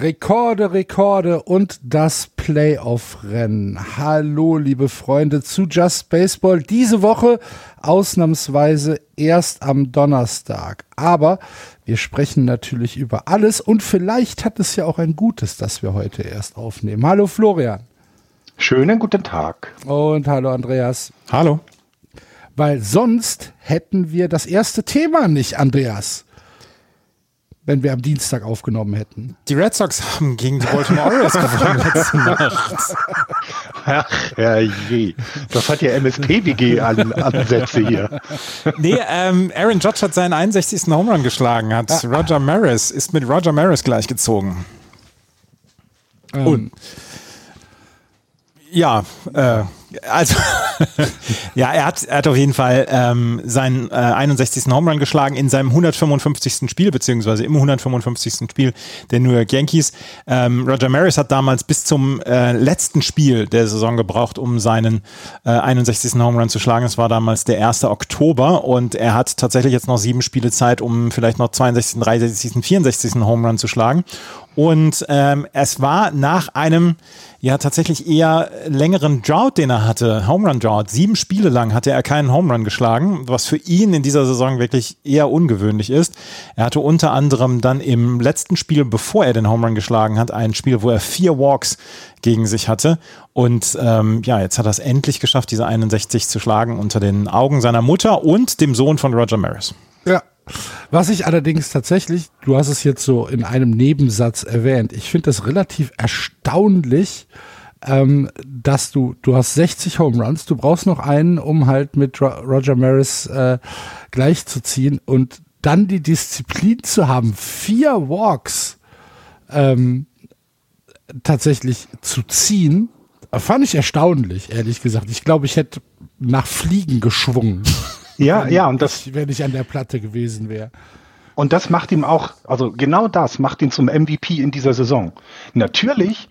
Rekorde, Rekorde und das Playoff-Rennen. Hallo, liebe Freunde zu Just Baseball. Diese Woche ausnahmsweise erst am Donnerstag. Aber wir sprechen natürlich über alles und vielleicht hat es ja auch ein Gutes, dass wir heute erst aufnehmen. Hallo, Florian. Schönen guten Tag. Und hallo, Andreas. Hallo. Weil sonst hätten wir das erste Thema nicht, Andreas wenn wir am Dienstag aufgenommen hätten. Die Red Sox haben gegen die Baltimore Orioles gewonnen letzte Nacht. Ach, herrje. Das hat ja MSPWG-Ansätze hier. Nee, ähm, Aaron Judge hat seinen 61. Home Run geschlagen, hat ah. Roger Maris, ist mit Roger Maris gleichgezogen. Ähm. Und ja, äh, also ja, er hat, er hat auf jeden Fall ähm, seinen äh, 61. Home Run geschlagen in seinem 155. Spiel, beziehungsweise im 155. Spiel der New York Yankees. Ähm, Roger Maris hat damals bis zum äh, letzten Spiel der Saison gebraucht, um seinen äh, 61. Home Run zu schlagen. Es war damals der 1. Oktober und er hat tatsächlich jetzt noch sieben Spiele Zeit, um vielleicht noch 62., 63., 64. Home Run zu schlagen. Und ähm, es war nach einem ja tatsächlich eher längeren Drought, den er hatte, Home Run Drought. Sieben Spiele lang hatte er keinen Home Run geschlagen, was für ihn in dieser Saison wirklich eher ungewöhnlich ist. Er hatte unter anderem dann im letzten Spiel, bevor er den Home Run geschlagen hat, ein Spiel, wo er vier Walks gegen sich hatte. Und ähm, ja, jetzt hat er es endlich geschafft, diese 61 zu schlagen unter den Augen seiner Mutter und dem Sohn von Roger Maris. Was ich allerdings tatsächlich, du hast es jetzt so in einem Nebensatz erwähnt, ich finde das relativ erstaunlich, ähm, dass du, du hast 60 Home Runs, du brauchst noch einen, um halt mit Roger Maris äh, gleichzuziehen und dann die Disziplin zu haben, vier Walks ähm, tatsächlich zu ziehen, fand ich erstaunlich, ehrlich gesagt. Ich glaube, ich hätte nach Fliegen geschwungen. Ja, wenn, ja, und das. Wenn ich an der Platte gewesen wäre. Und das macht ihm auch, also genau das macht ihn zum MVP in dieser Saison. Natürlich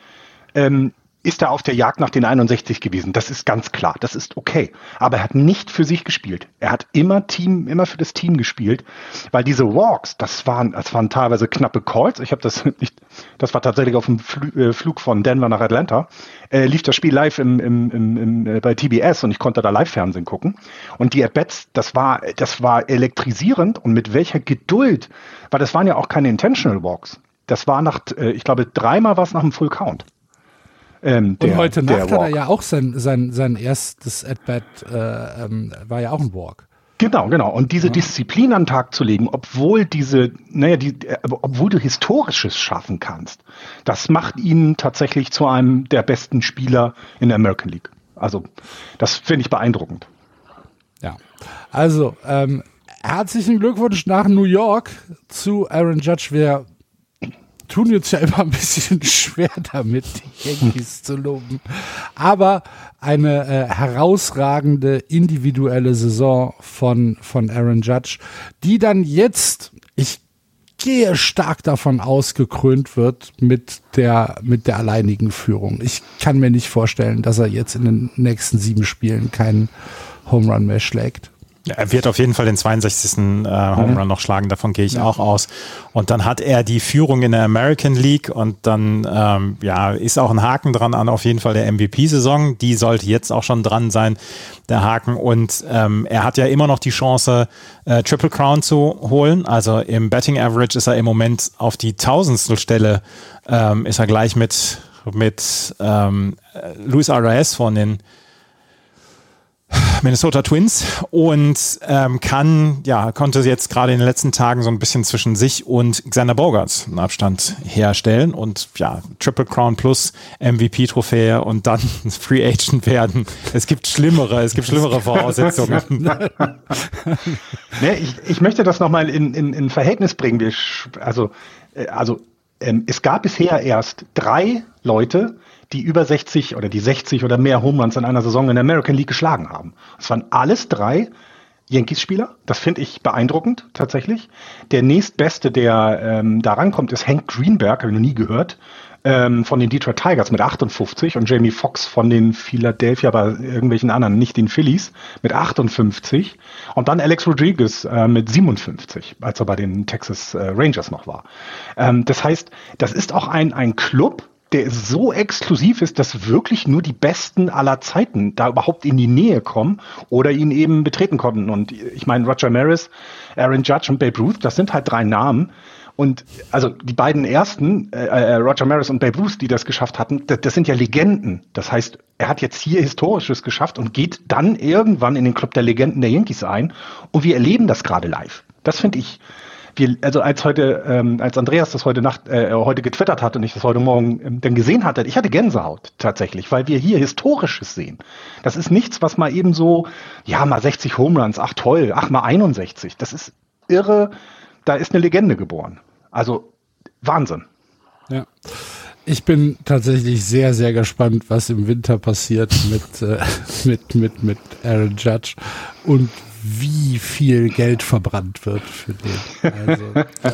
ähm, ist er auf der Jagd nach den 61 gewesen. Das ist ganz klar. Das ist okay. Aber er hat nicht für sich gespielt. Er hat immer Team, immer für das Team gespielt, weil diese Walks, das waren, das waren teilweise knappe Calls. Ich habe das nicht, das war tatsächlich auf dem Fl äh, Flug von Denver nach Atlanta. Äh, lief das Spiel live im, im, im, im, äh, bei TBS und ich konnte da Live-Fernsehen gucken. Und die At-Bats, das war, das war elektrisierend und mit welcher Geduld, weil das waren ja auch keine Intentional Walks. Das war nach, äh, ich glaube, dreimal war es nach einem Full Count. Ähm, der, und heute Nacht hat er ja auch sein, sein, sein erstes At-Bat, äh, ähm, war ja auch ein Walk. Genau, genau. Und diese ja. Disziplin an den Tag zu legen, obwohl diese, naja, die, äh, obwohl du Historisches schaffen kannst, das macht ihn tatsächlich zu einem der besten Spieler in der American League. Also, das finde ich beeindruckend. Ja. Also, ähm, herzlichen Glückwunsch nach New York zu Aaron Judge. Wir tun uns ja immer ein bisschen schwer damit, die Yankees zu loben. Aber eine äh, herausragende individuelle Saison von, von Aaron Judge, die dann jetzt, ich gehe stark davon aus, gekrönt wird mit der, mit der alleinigen Führung. Ich kann mir nicht vorstellen, dass er jetzt in den nächsten sieben Spielen keinen Home Run mehr schlägt. Er wird auf jeden Fall den 62. Äh, Home Run noch schlagen, davon gehe ich ja. auch aus. Und dann hat er die Führung in der American League und dann ähm, ja, ist auch ein Haken dran an auf jeden Fall der MVP-Saison. Die sollte jetzt auch schon dran sein, der Haken. Und ähm, er hat ja immer noch die Chance, äh, Triple Crown zu holen. Also im Betting Average ist er im Moment auf die tausendstel Stelle, ähm, ist er gleich mit, mit ähm, Luis Arias von den Minnesota Twins und ähm, kann, ja, konnte jetzt gerade in den letzten Tagen so ein bisschen zwischen sich und Xander Bogarts einen Abstand herstellen und ja, Triple Crown plus MVP-Trophäe und dann Free Agent werden. Es gibt schlimmere, es gibt schlimmere Voraussetzungen. nee, ich, ich möchte das nochmal in, in, in Verhältnis bringen. Wir, also, äh, also ähm, es gab bisher erst drei Leute, die über 60 oder die 60 oder mehr Home Runs in einer Saison in der American League geschlagen haben. Es waren alles drei Yankees-Spieler. Das finde ich beeindruckend, tatsächlich. Der nächstbeste, der ähm, da rankommt, ist Hank Greenberg, habe ich noch nie gehört, ähm, von den Detroit Tigers mit 58 und Jamie Foxx von den Philadelphia, aber irgendwelchen anderen, nicht den Phillies, mit 58. Und dann Alex Rodriguez äh, mit 57, als er bei den Texas äh, Rangers noch war. Ähm, das heißt, das ist auch ein, ein Club, der so exklusiv ist, dass wirklich nur die Besten aller Zeiten da überhaupt in die Nähe kommen oder ihn eben betreten konnten. Und ich meine, Roger Maris, Aaron Judge und Babe Ruth, das sind halt drei Namen. Und also die beiden ersten, äh, äh Roger Maris und Babe Ruth, die das geschafft hatten, das, das sind ja Legenden. Das heißt, er hat jetzt hier Historisches geschafft und geht dann irgendwann in den Club der Legenden der Yankees ein. Und wir erleben das gerade live. Das finde ich wir, also als heute, ähm, als Andreas das heute Nacht, äh, heute getwittert hat und ich das heute Morgen ähm, dann gesehen hatte, ich hatte Gänsehaut tatsächlich, weil wir hier Historisches sehen. Das ist nichts, was mal eben so, ja, mal 60 Home Runs, ach toll, ach mal 61. Das ist irre, da ist eine Legende geboren. Also Wahnsinn. Ja. Ich bin tatsächlich sehr, sehr gespannt, was im Winter passiert mit, äh, mit, mit, mit Aaron Judge und wie viel Geld verbrannt wird für den. Also, ja.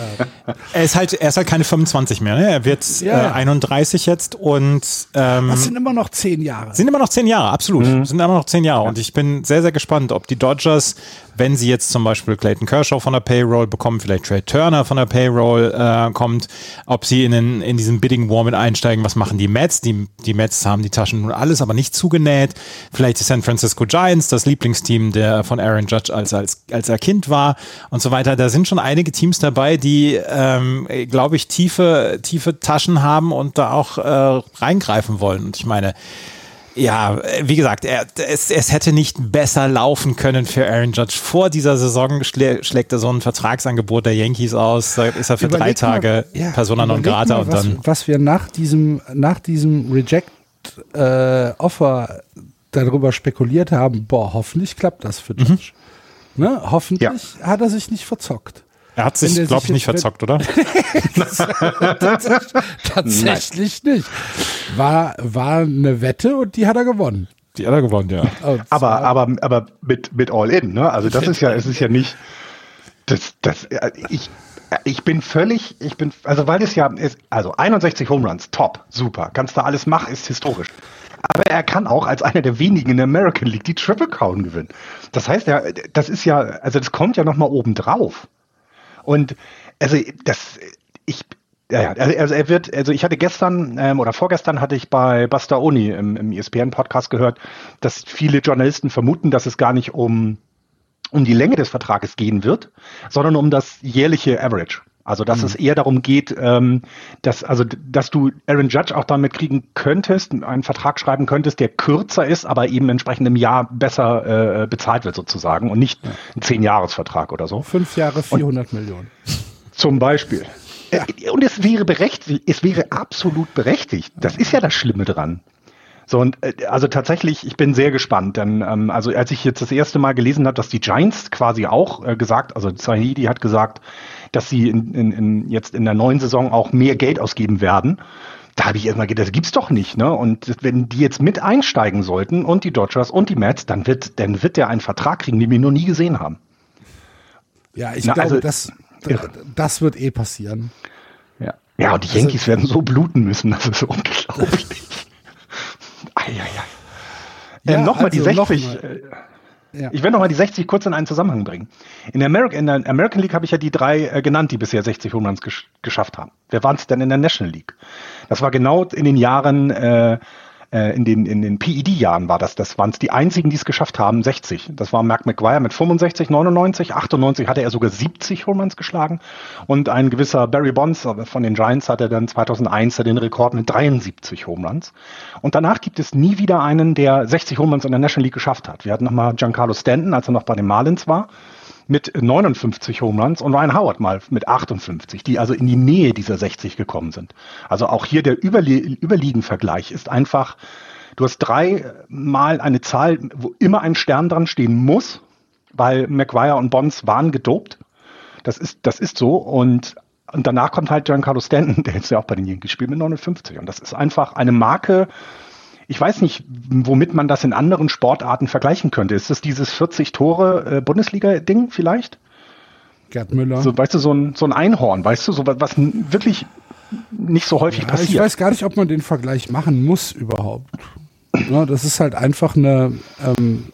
Er ist halt, er ist halt keine 25 mehr, ne? Er wird ja. äh, 31 jetzt und ähm, das sind immer noch zehn Jahre. Sind immer noch zehn Jahre, absolut. Mhm. Sind immer noch zehn Jahre. Und ich bin sehr, sehr gespannt, ob die Dodgers wenn sie jetzt zum Beispiel Clayton Kershaw von der Payroll bekommen, vielleicht Trey Turner von der Payroll äh, kommt, ob sie in, den, in diesen Bidding War mit einsteigen, was machen die Mets? Die, die Mets haben die Taschen nun alles, aber nicht zugenäht. Vielleicht die San Francisco Giants, das Lieblingsteam der von Aaron Judge als, als, als er Kind war und so weiter. Da sind schon einige Teams dabei, die, ähm, glaube ich, tiefe, tiefe Taschen haben und da auch äh, reingreifen wollen. Und ich meine, ja, wie gesagt, er, es, es hätte nicht besser laufen können für Aaron Judge. Vor dieser Saison schlä schlägt er so ein Vertragsangebot der Yankees aus. Da ist er für überleg drei Tage mal, ja, Persona non grata. Mal, und dann was, was wir nach diesem, nach diesem Reject-Offer äh, darüber spekuliert haben, boah, hoffentlich klappt das für mhm. Judge. Mhm. Ne? Hoffentlich ja. hat er sich nicht verzockt. Er hat sich, glaube ich, nicht verzockt, oder? Tatsächlich Nein. nicht. War, war eine Wette und die hat er gewonnen. Die hat er gewonnen, ja. aber, aber, aber mit, mit All-In, ne? Also das ist ja, es ist ja nicht, das, das, ich, ich bin völlig, ich bin, also weil es ja ist, also 61 Home Runs, top, super, kannst du alles machen, ist historisch. Aber er kann auch als einer der wenigen in der American League die Triple Crown gewinnen. Das heißt ja, das ist ja, also das kommt ja nochmal oben drauf. Und also das, ich, ja, also, also er wird, also ich hatte gestern ähm, oder vorgestern hatte ich bei Buster Oni im, im ESPN-Podcast gehört, dass viele Journalisten vermuten, dass es gar nicht um, um die Länge des Vertrages gehen wird, sondern um das jährliche Average. Also dass mhm. es eher darum geht, ähm, dass also dass du Aaron Judge auch damit kriegen könntest, einen Vertrag schreiben könntest, der kürzer ist, aber eben entsprechend im Jahr besser äh, bezahlt wird sozusagen und nicht ein zehn Jahresvertrag oder so. Fünf Jahre 400 und, Millionen. Zum Beispiel. Ja. Und es wäre berechtigt, es wäre absolut berechtigt. Das ist ja das Schlimme dran. So und äh, also tatsächlich, ich bin sehr gespannt, denn ähm, also als ich jetzt das erste Mal gelesen habe, dass die Giants quasi auch äh, gesagt, also Zahidi hat gesagt, dass sie in, in, in jetzt in der neuen Saison auch mehr Geld ausgeben werden. Da habe ich erstmal gedacht, das gibt's doch nicht, ne? Und wenn die jetzt mit einsteigen sollten und die Dodgers und die Mets, dann wird, dann wird der einen Vertrag kriegen, den wir noch nie gesehen haben. Ja, ich Na, glaube, also, das, das wird eh passieren. Ja, ja und die also, Yankees werden so bluten müssen, das ist unglaublich. Eieiei. Ja, ähm, Nochmal also die 60. Noch. Ja. Ich werde nochmal die 60 kurz in einen Zusammenhang bringen. In der, Ameri in der American League habe ich ja die drei äh, genannt, die bisher 60 Home Runs gesch geschafft haben. Wer waren es denn in der National League? Das war genau in den Jahren äh, äh, in den, in den PED-Jahren war das. Das waren es die einzigen, die es geschafft haben, 60. Das war Mark McGuire mit 65, 99, 98 hatte er sogar 70 Home Runs geschlagen. Und ein gewisser Barry Bonds von den Giants hatte dann 2001 den Rekord mit 73 Home Runs. Und danach gibt es nie wieder einen, der 60 Home Runs in der National League geschafft hat. Wir hatten nochmal Giancarlo Stanton, als er noch bei den Marlins war mit 59 Home Runs und Ryan Howard mal mit 58, die also in die Nähe dieser 60 gekommen sind. Also auch hier der Überlie Überliegenvergleich ist einfach, du hast dreimal eine Zahl, wo immer ein Stern dran stehen muss, weil McGuire und Bonds waren gedopt. Das ist, das ist so und und danach kommt halt Giancarlo Stanton, der jetzt ja auch bei den Yankees spielt mit 59. Und das ist einfach eine Marke, ich weiß nicht, womit man das in anderen Sportarten vergleichen könnte. Ist das dieses 40 Tore äh, Bundesliga-Ding vielleicht? Gerd Müller. So, weißt du, so ein, so ein Einhorn, weißt du, so was, was wirklich nicht so häufig Ja, passiert. ich weiß gar nicht, ob man den Vergleich machen muss überhaupt. Ja, das ist halt einfach eine, ähm,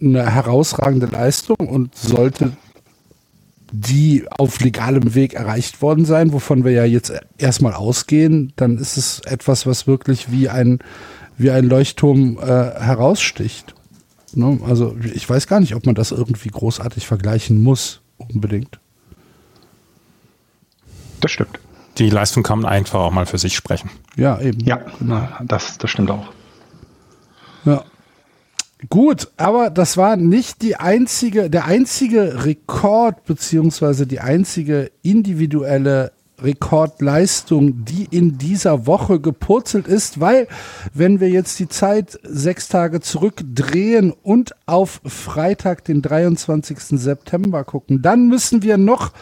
eine herausragende Leistung und sollte die auf legalem Weg erreicht worden sein, wovon wir ja jetzt erstmal ausgehen, dann ist es etwas, was wirklich wie ein, wie ein Leuchtturm äh, heraussticht. Ne? Also ich weiß gar nicht, ob man das irgendwie großartig vergleichen muss, unbedingt. das stimmt. Die Leistung kann man einfach auch mal für sich sprechen. Ja, eben. Ja, das, das stimmt auch. Gut, aber das war nicht die einzige, der einzige Rekord beziehungsweise die einzige individuelle Rekordleistung, die in dieser Woche gepurzelt ist, weil wenn wir jetzt die Zeit sechs Tage zurückdrehen und auf Freitag, den 23. September gucken, dann müssen wir noch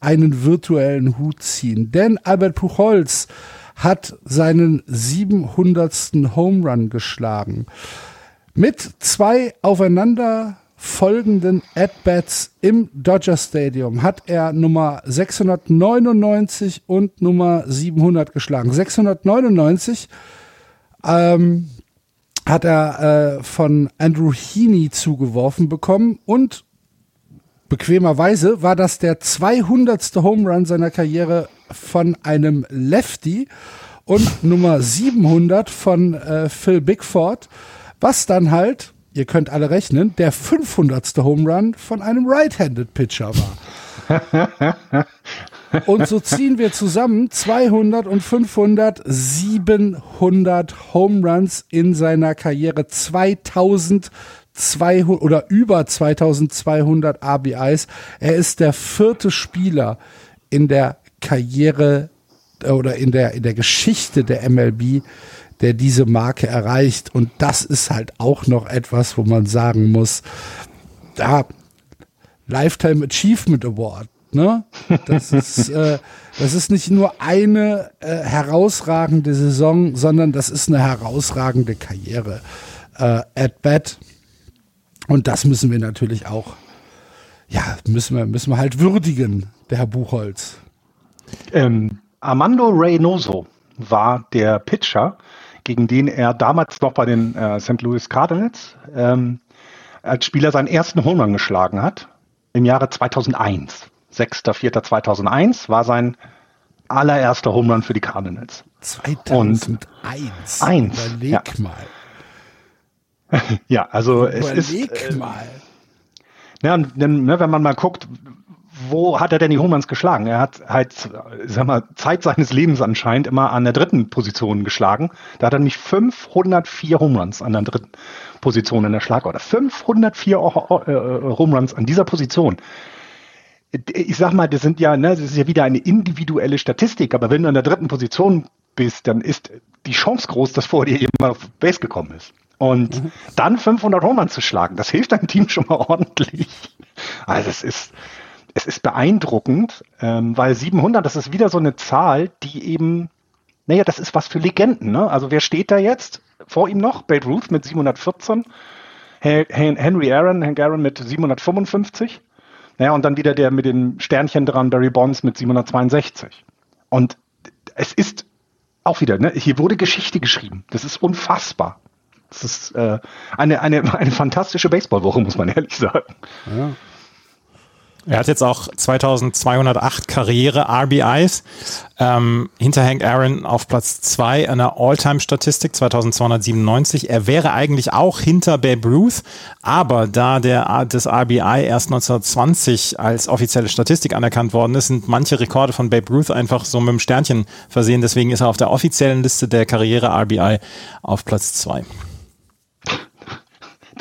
einen virtuellen Hut ziehen. Denn Albert Puchholz hat seinen 700. Home Run geschlagen. Mit zwei aufeinander folgenden At-Bats im Dodger Stadium hat er Nummer 699 und Nummer 700 geschlagen. 699 ähm, hat er äh, von Andrew Heaney zugeworfen bekommen und bequemerweise war das der 200. Home Run seiner Karriere von einem Lefty und Nummer 700 von äh, Phil Bigford, was dann halt, ihr könnt alle rechnen, der 500. Home Run von einem Right-Handed Pitcher war. Und so ziehen wir zusammen 200 und 500, 700 Home Runs in seiner Karriere, 2200 oder über 2200 RBIs. Er ist der vierte Spieler in der Karriere äh, oder in der, in der Geschichte der MLB, der diese Marke erreicht. Und das ist halt auch noch etwas, wo man sagen muss, da Lifetime Achievement Award. Ne? Das ist, äh, das ist nicht nur eine äh, herausragende Saison, sondern das ist eine herausragende Karriere. Äh, at bat. Und das müssen wir natürlich auch, ja, müssen wir, müssen wir halt würdigen, der Herr Buchholz. Ähm, Armando Reynoso war der Pitcher, gegen den er damals noch bei den äh, St. Louis Cardinals ähm, als Spieler seinen ersten Home Run geschlagen hat im Jahre 2001. 6.4.2001 war sein allererster Home Run für die Cardinals. 2001. Eins, Überleg ja. mal. Ja, also es ist, Überleg äh, mal. Ja, und dann, ne, wenn man mal guckt, wo hat er denn die Home Runs geschlagen? Er hat halt, sag mal, Zeit seines Lebens anscheinend immer an der dritten Position geschlagen. Da hat er nämlich 504 Home Runs an der dritten Position in der Schlagorder. 504 O- äh, Home Runs an dieser Position. Ich sag mal, das sind ja, ne, das ist ja wieder eine individuelle Statistik, aber wenn du an der dritten Position bist, dann ist die Chance groß, dass vor dir jemand auf Base gekommen ist. Und dann 500 Home Runs zu schlagen, das hilft deinem Team schon mal ordentlich. Also es ist, es ist beeindruckend, ähm, weil 700, das ist wieder so eine Zahl, die eben, naja, das ist was für Legenden. Ne? Also wer steht da jetzt vor ihm noch? Babe Ruth mit 714, Hen- Hen- Henry Aaron, Hank Aaron mit 755. Naja, und dann wieder der mit den Sternchen dran, Barry Bonds mit 762. Und es ist auch wieder, ne, hier wurde Geschichte geschrieben. Das ist unfassbar. Das ist äh, eine, eine, eine fantastische Baseballwoche, muss man ehrlich sagen. Er hat jetzt auch 2208 Karriere-RBIs. Ähm, hinter Hank Aaron auf Platz 2 einer All-Time-Statistik 2297. Er wäre eigentlich auch hinter Babe Ruth, aber da der, das RBI erst 1920 als offizielle Statistik anerkannt worden ist, sind manche Rekorde von Babe Ruth einfach so mit dem Sternchen versehen. Deswegen ist er auf der offiziellen Liste der Karriere-RBI auf Platz 2.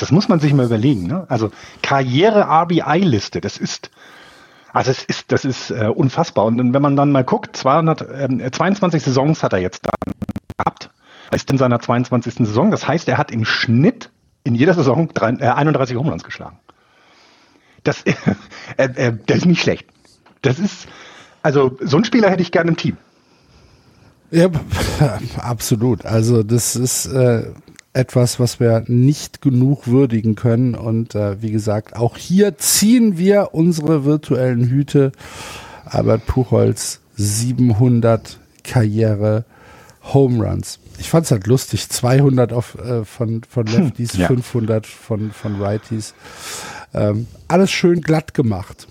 Das muss man sich mal überlegen. Ne? Also Karriere-RBI-Liste, das ist, also es ist, das ist äh, unfassbar. Und wenn man dann mal guckt, 200, ähm, 22 Saisons hat er jetzt dann gehabt. Er ist in seiner 22. Saison. Das heißt, er hat im Schnitt in jeder Saison drei, äh, 31 Home Runs geschlagen. Das, äh, äh, das ist nicht schlecht. Das ist, also so einen Spieler hätte ich gerne im Team. Ja, absolut. Also das ist äh, etwas, was wir nicht genug würdigen können. Und äh, wie gesagt, auch hier ziehen wir unsere virtuellen Hüte. Albert Puchholz 700 Karriere Home Runs. Ich fand es halt lustig. 200 auf, äh, von, von hm, Lefties, ja. 500 von, von Righties. Ähm, alles schön glatt gemacht.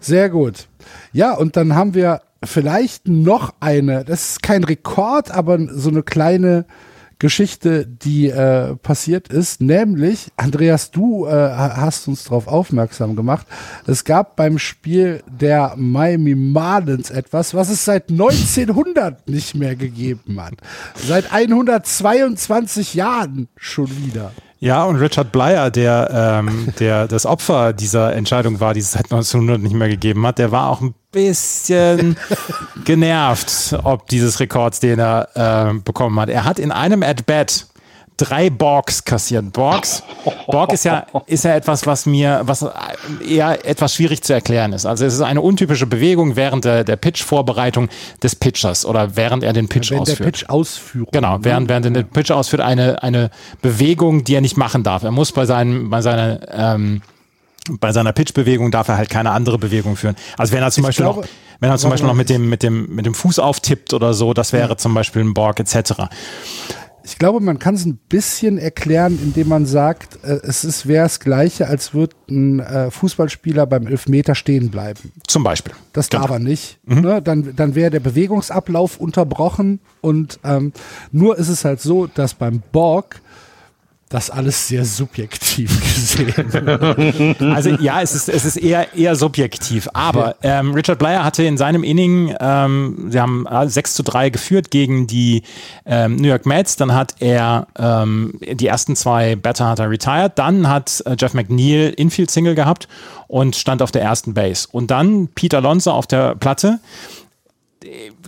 Sehr gut. Ja, und dann haben wir vielleicht noch eine, das ist kein Rekord, aber so eine kleine Geschichte, die äh, passiert ist, nämlich, Andreas, du äh, hast uns darauf aufmerksam gemacht, es gab beim Spiel der Miami Marlins etwas, was es seit 1900 nicht mehr gegeben hat. Seit 122 Jahren schon wieder. Ja, und Richard Blyer, der, ähm, der das Opfer dieser Entscheidung war, die es seit 1900 nicht mehr gegeben hat, der war auch ein bisschen genervt, ob dieses Rekords, den er äh, bekommen hat. Er hat in einem At-Bat drei Borgs kassieren. Borgs, Borg ist ja, ist ja etwas, was mir, was eher etwas schwierig zu erklären ist. Also es ist eine untypische Bewegung während der, der Pitch-Vorbereitung des Pitchers oder während er den Pitch während ausführt. Der Pitch ausführt. Genau, während, während er den Pitch ausführt, eine, eine Bewegung, die er nicht machen darf. Er muss bei seinem, bei seiner, ähm, bei seiner Pitch-Bewegung darf er halt keine andere Bewegung führen. Also wenn er zum ich Beispiel glaube, noch, wenn er zum Beispiel noch mit dem, mit dem, mit dem Fuß auftippt oder so, das wäre ja. zum Beispiel ein Borg etc. Ich glaube, man kann es ein bisschen erklären, indem man sagt, äh, es ist wäre das Gleiche, als würde ein äh, Fußballspieler beim Elfmeter stehen bleiben. Zum Beispiel. Das darf genau. er nicht. Mhm. Ne? Dann, dann wäre der Bewegungsablauf unterbrochen und ähm, nur ist es halt so, dass beim Borg das alles sehr subjektiv gesehen. also ja, es ist, es ist eher, eher subjektiv. Aber ähm, Richard Blyer hatte in seinem Inning, ähm, sie haben 6 zu 3 geführt gegen die ähm, New York Mets. Dann hat er ähm, die ersten zwei Batter hat er retired. Dann hat äh, Jeff McNeil Infield Single gehabt und stand auf der ersten Base. Und dann Peter Alonso auf der Platte.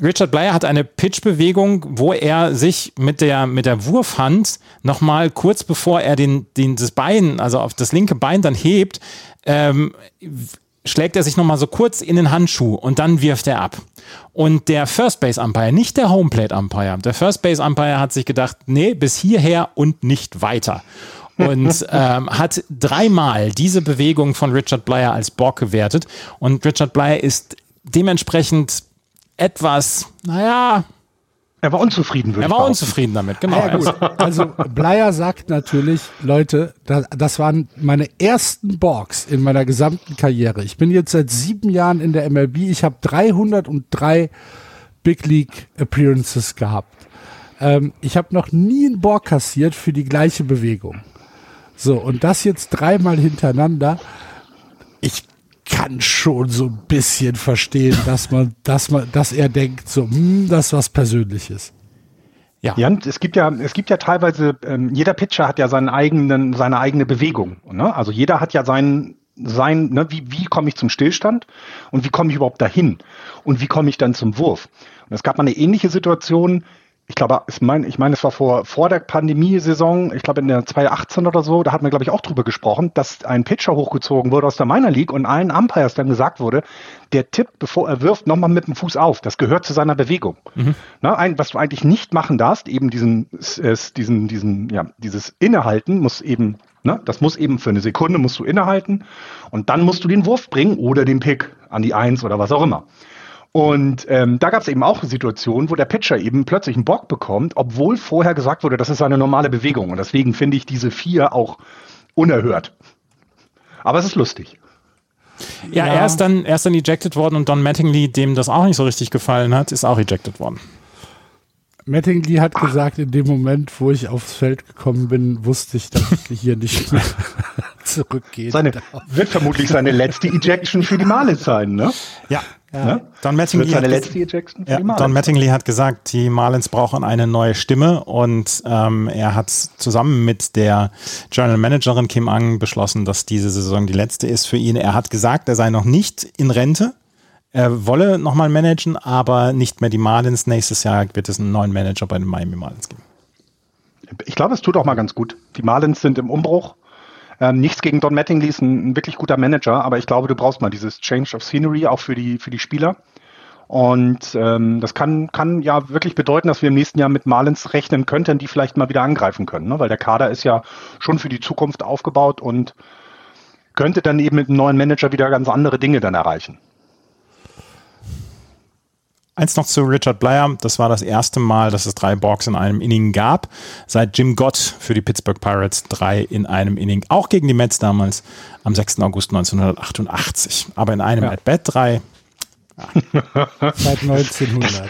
Richard Blyer hat eine Pitch-Bewegung, wo er sich mit der, mit der Wurfhand nochmal kurz bevor er den, den, das Bein, also auf das linke Bein dann hebt, ähm, schlägt er sich nochmal so kurz in den Handschuh und dann wirft er ab. Und der First Base Umpire, nicht der Homeplate Umpire, der First Base Umpire hat sich gedacht, nee, bis hierher und nicht weiter. und ähm, hat dreimal diese Bewegung von Richard Blyer als Borg gewertet. Und Richard Blyer ist dementsprechend etwas, naja. Er war unzufrieden, würde Er war unzufrieden damit, genau. Ja, gut. Also Bleier sagt natürlich, Leute, das, das waren meine ersten Borgs in meiner gesamten Karriere. Ich bin jetzt seit sieben Jahren in der MLB. Ich habe 303 Big League Appearances gehabt. Ähm, ich habe noch nie einen Borg kassiert für die gleiche Bewegung. So, und das jetzt dreimal hintereinander. Ich kann schon so ein bisschen verstehen, dass man, dass man, dass er denkt, so, hm, das ist was Persönliches. Ja. ja, es gibt ja, es gibt ja teilweise, ähm, jeder Pitcher hat ja seinen eigenen, seine eigene Bewegung. Ne? Also jeder hat ja seinen, sein, ne, wie, wie komme ich zum Stillstand und wie komme ich überhaupt dahin und wie komme ich dann zum Wurf. Und es gab mal eine ähnliche Situation, ich glaube, ich meine, ich meine, es war vor, vor der Pandemiesaison, ich glaube in der 2018 oder so, da hat man, glaube ich, auch drüber gesprochen, dass ein Pitcher hochgezogen wurde aus der Minor League und allen Umpires dann gesagt wurde, der Tipp, bevor er wirft, nochmal mit dem Fuß auf. Das gehört zu seiner Bewegung. Mhm. Na, ein, was du eigentlich nicht machen darfst, eben diesen, äh, diesen, diesen, ja, dieses Innehalten muss eben, ne, das muss eben für eine Sekunde musst du innehalten und dann musst du den Wurf bringen oder den Pick an die Eins oder was auch immer. Und ähm, da gab es eben auch Situationen, wo der Pitcher eben plötzlich einen Bock bekommt, obwohl vorher gesagt wurde, das ist eine normale Bewegung. Und deswegen finde ich diese vier auch unerhört. Aber es ist lustig. Ja, ja, Er, ist dann, er ist dann ejected worden und Don Mattingly, dem das auch nicht so richtig gefallen hat, ist auch ejected worden. Mattingly hat gesagt, in dem Moment, wo ich aufs Feld gekommen bin, wusste ich, dass ich hier nicht mehr zurückgehen seine, Wird vermutlich seine letzte Ejection für die Male sein, ne? Ja, ja. Ne? Don, Mattingly hat, ja, Don Mattingly hat gesagt, die Marlins brauchen eine neue Stimme und ähm, er hat zusammen mit der General Managerin Kim Ang beschlossen, dass diese Saison die letzte ist für ihn. Er hat gesagt, er sei noch nicht in Rente. Er wolle nochmal managen, aber nicht mehr die Marlins. Nächstes Jahr wird es einen neuen Manager bei den Miami Marlins geben. Ich glaube, es tut auch mal ganz gut. Die Marlins sind im Umbruch. Ähm, nichts gegen Don Mattingly, ist ein, ein, wirklich guter Manager, aber ich glaube, du brauchst mal dieses Change of Scenery auch für die, für die Spieler. Und ähm, das kann, kann ja wirklich bedeuten, dass wir im nächsten Jahr mit Marlins rechnen könnten, die vielleicht mal wieder angreifen können, ne? weil der Kader ist ja schon für die Zukunft aufgebaut und könnte dann eben mit einem neuen Manager wieder ganz andere Dinge dann erreichen. Eins noch zu Richard Blyer. Das war das erste Mal, dass es drei Borgs in einem Inning gab. Seit Jim Gott für die Pittsburgh Pirates drei in einem Inning. Auch gegen die Mets damals am 6. August 1988. Aber in einem ja. At-Bat drei. Ja. Seit 1900.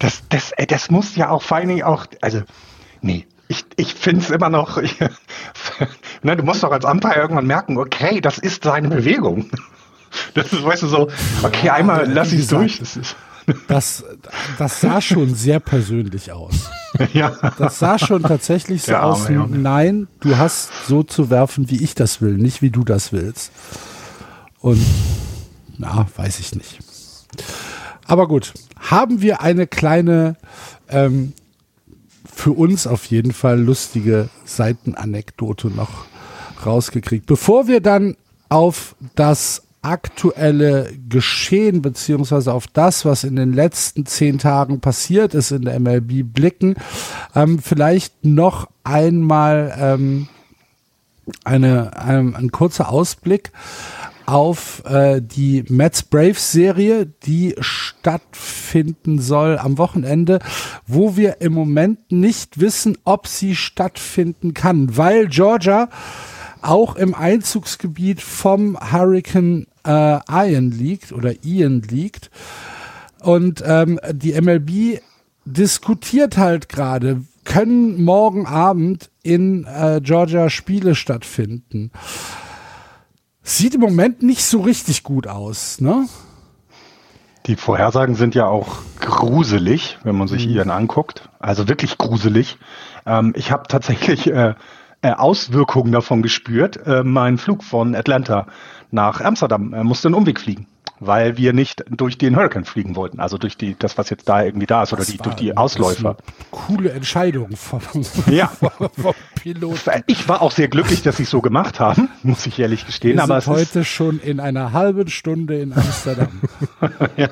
Das, das, das muss ja auch vor allen Dingen auch, also, nee, ich, ich finde es immer noch, ich, ne, du musst doch als Umpire irgendwann merken, okay, das ist seine Bewegung. Das ist, weißt du, so, okay, einmal lass ich durch. Das ist, das, das sah schon sehr persönlich aus. Ja. Das sah schon tatsächlich so aus. Nein, du hast so zu werfen, wie ich das will, nicht wie du das willst. Und na, weiß ich nicht. Aber gut, haben wir eine kleine, ähm, für uns auf jeden Fall lustige Seitenanekdote noch rausgekriegt. Bevor wir dann auf das aktuelle Geschehen beziehungsweise auf das, was in den letzten zehn Tagen passiert ist in der MLB blicken, ähm, vielleicht noch einmal ähm, eine, ein, ein kurzer Ausblick auf äh, die Mets Braves Serie, die stattfinden soll am Wochenende, wo wir im Moment nicht wissen, ob sie stattfinden kann, weil Georgia auch im Einzugsgebiet vom Hurricane äh, Ian liegt oder Ian liegt. Und ähm, die MLB diskutiert halt gerade, können morgen Abend in äh, Georgia Spiele stattfinden. Sieht im Moment nicht so richtig gut aus, ne? Die Vorhersagen sind ja auch gruselig, wenn man sich mhm. ihren anguckt. Also wirklich gruselig. Ähm, ich habe tatsächlich äh, äh, Auswirkungen davon gespürt. Äh, mein Flug von Atlanta nach Amsterdam äh, musste einen Umweg fliegen weil wir nicht durch den Hurricane fliegen wollten, also durch die das was jetzt da irgendwie da ist oder die, durch die Ausläufer. coole Entscheidung vom, ja. vom Pilot. Ich war auch sehr glücklich, dass sie es so gemacht haben, muss ich ehrlich gestehen. Wir aber sind heute schon in einer halben Stunde in Amsterdam. ja.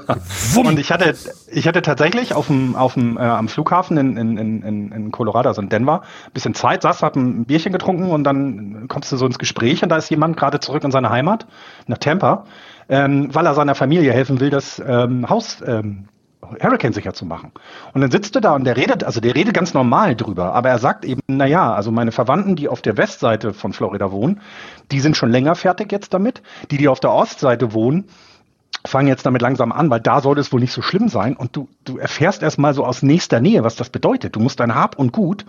Und ich hatte ich hatte tatsächlich auf dem auf dem äh, am Flughafen in, in, in, in Colorado, also in Denver, ein bisschen Zeit, saß, hab ein Bierchen getrunken und dann kommst du so ins Gespräch und da ist jemand gerade zurück in seine Heimat nach Tampa ähm, weil er seiner Familie helfen will, das ähm, Haus ähm, Hurricane sicher zu machen. Und dann sitzt er da und der redet, also der redet ganz normal drüber, aber er sagt eben, na ja, also meine Verwandten, die auf der Westseite von Florida wohnen, die sind schon länger fertig jetzt damit. Die, die auf der Ostseite wohnen, fangen jetzt damit langsam an, weil da soll es wohl nicht so schlimm sein. Und du, du erfährst erst mal so aus nächster Nähe, was das bedeutet. Du musst dein Hab und Gut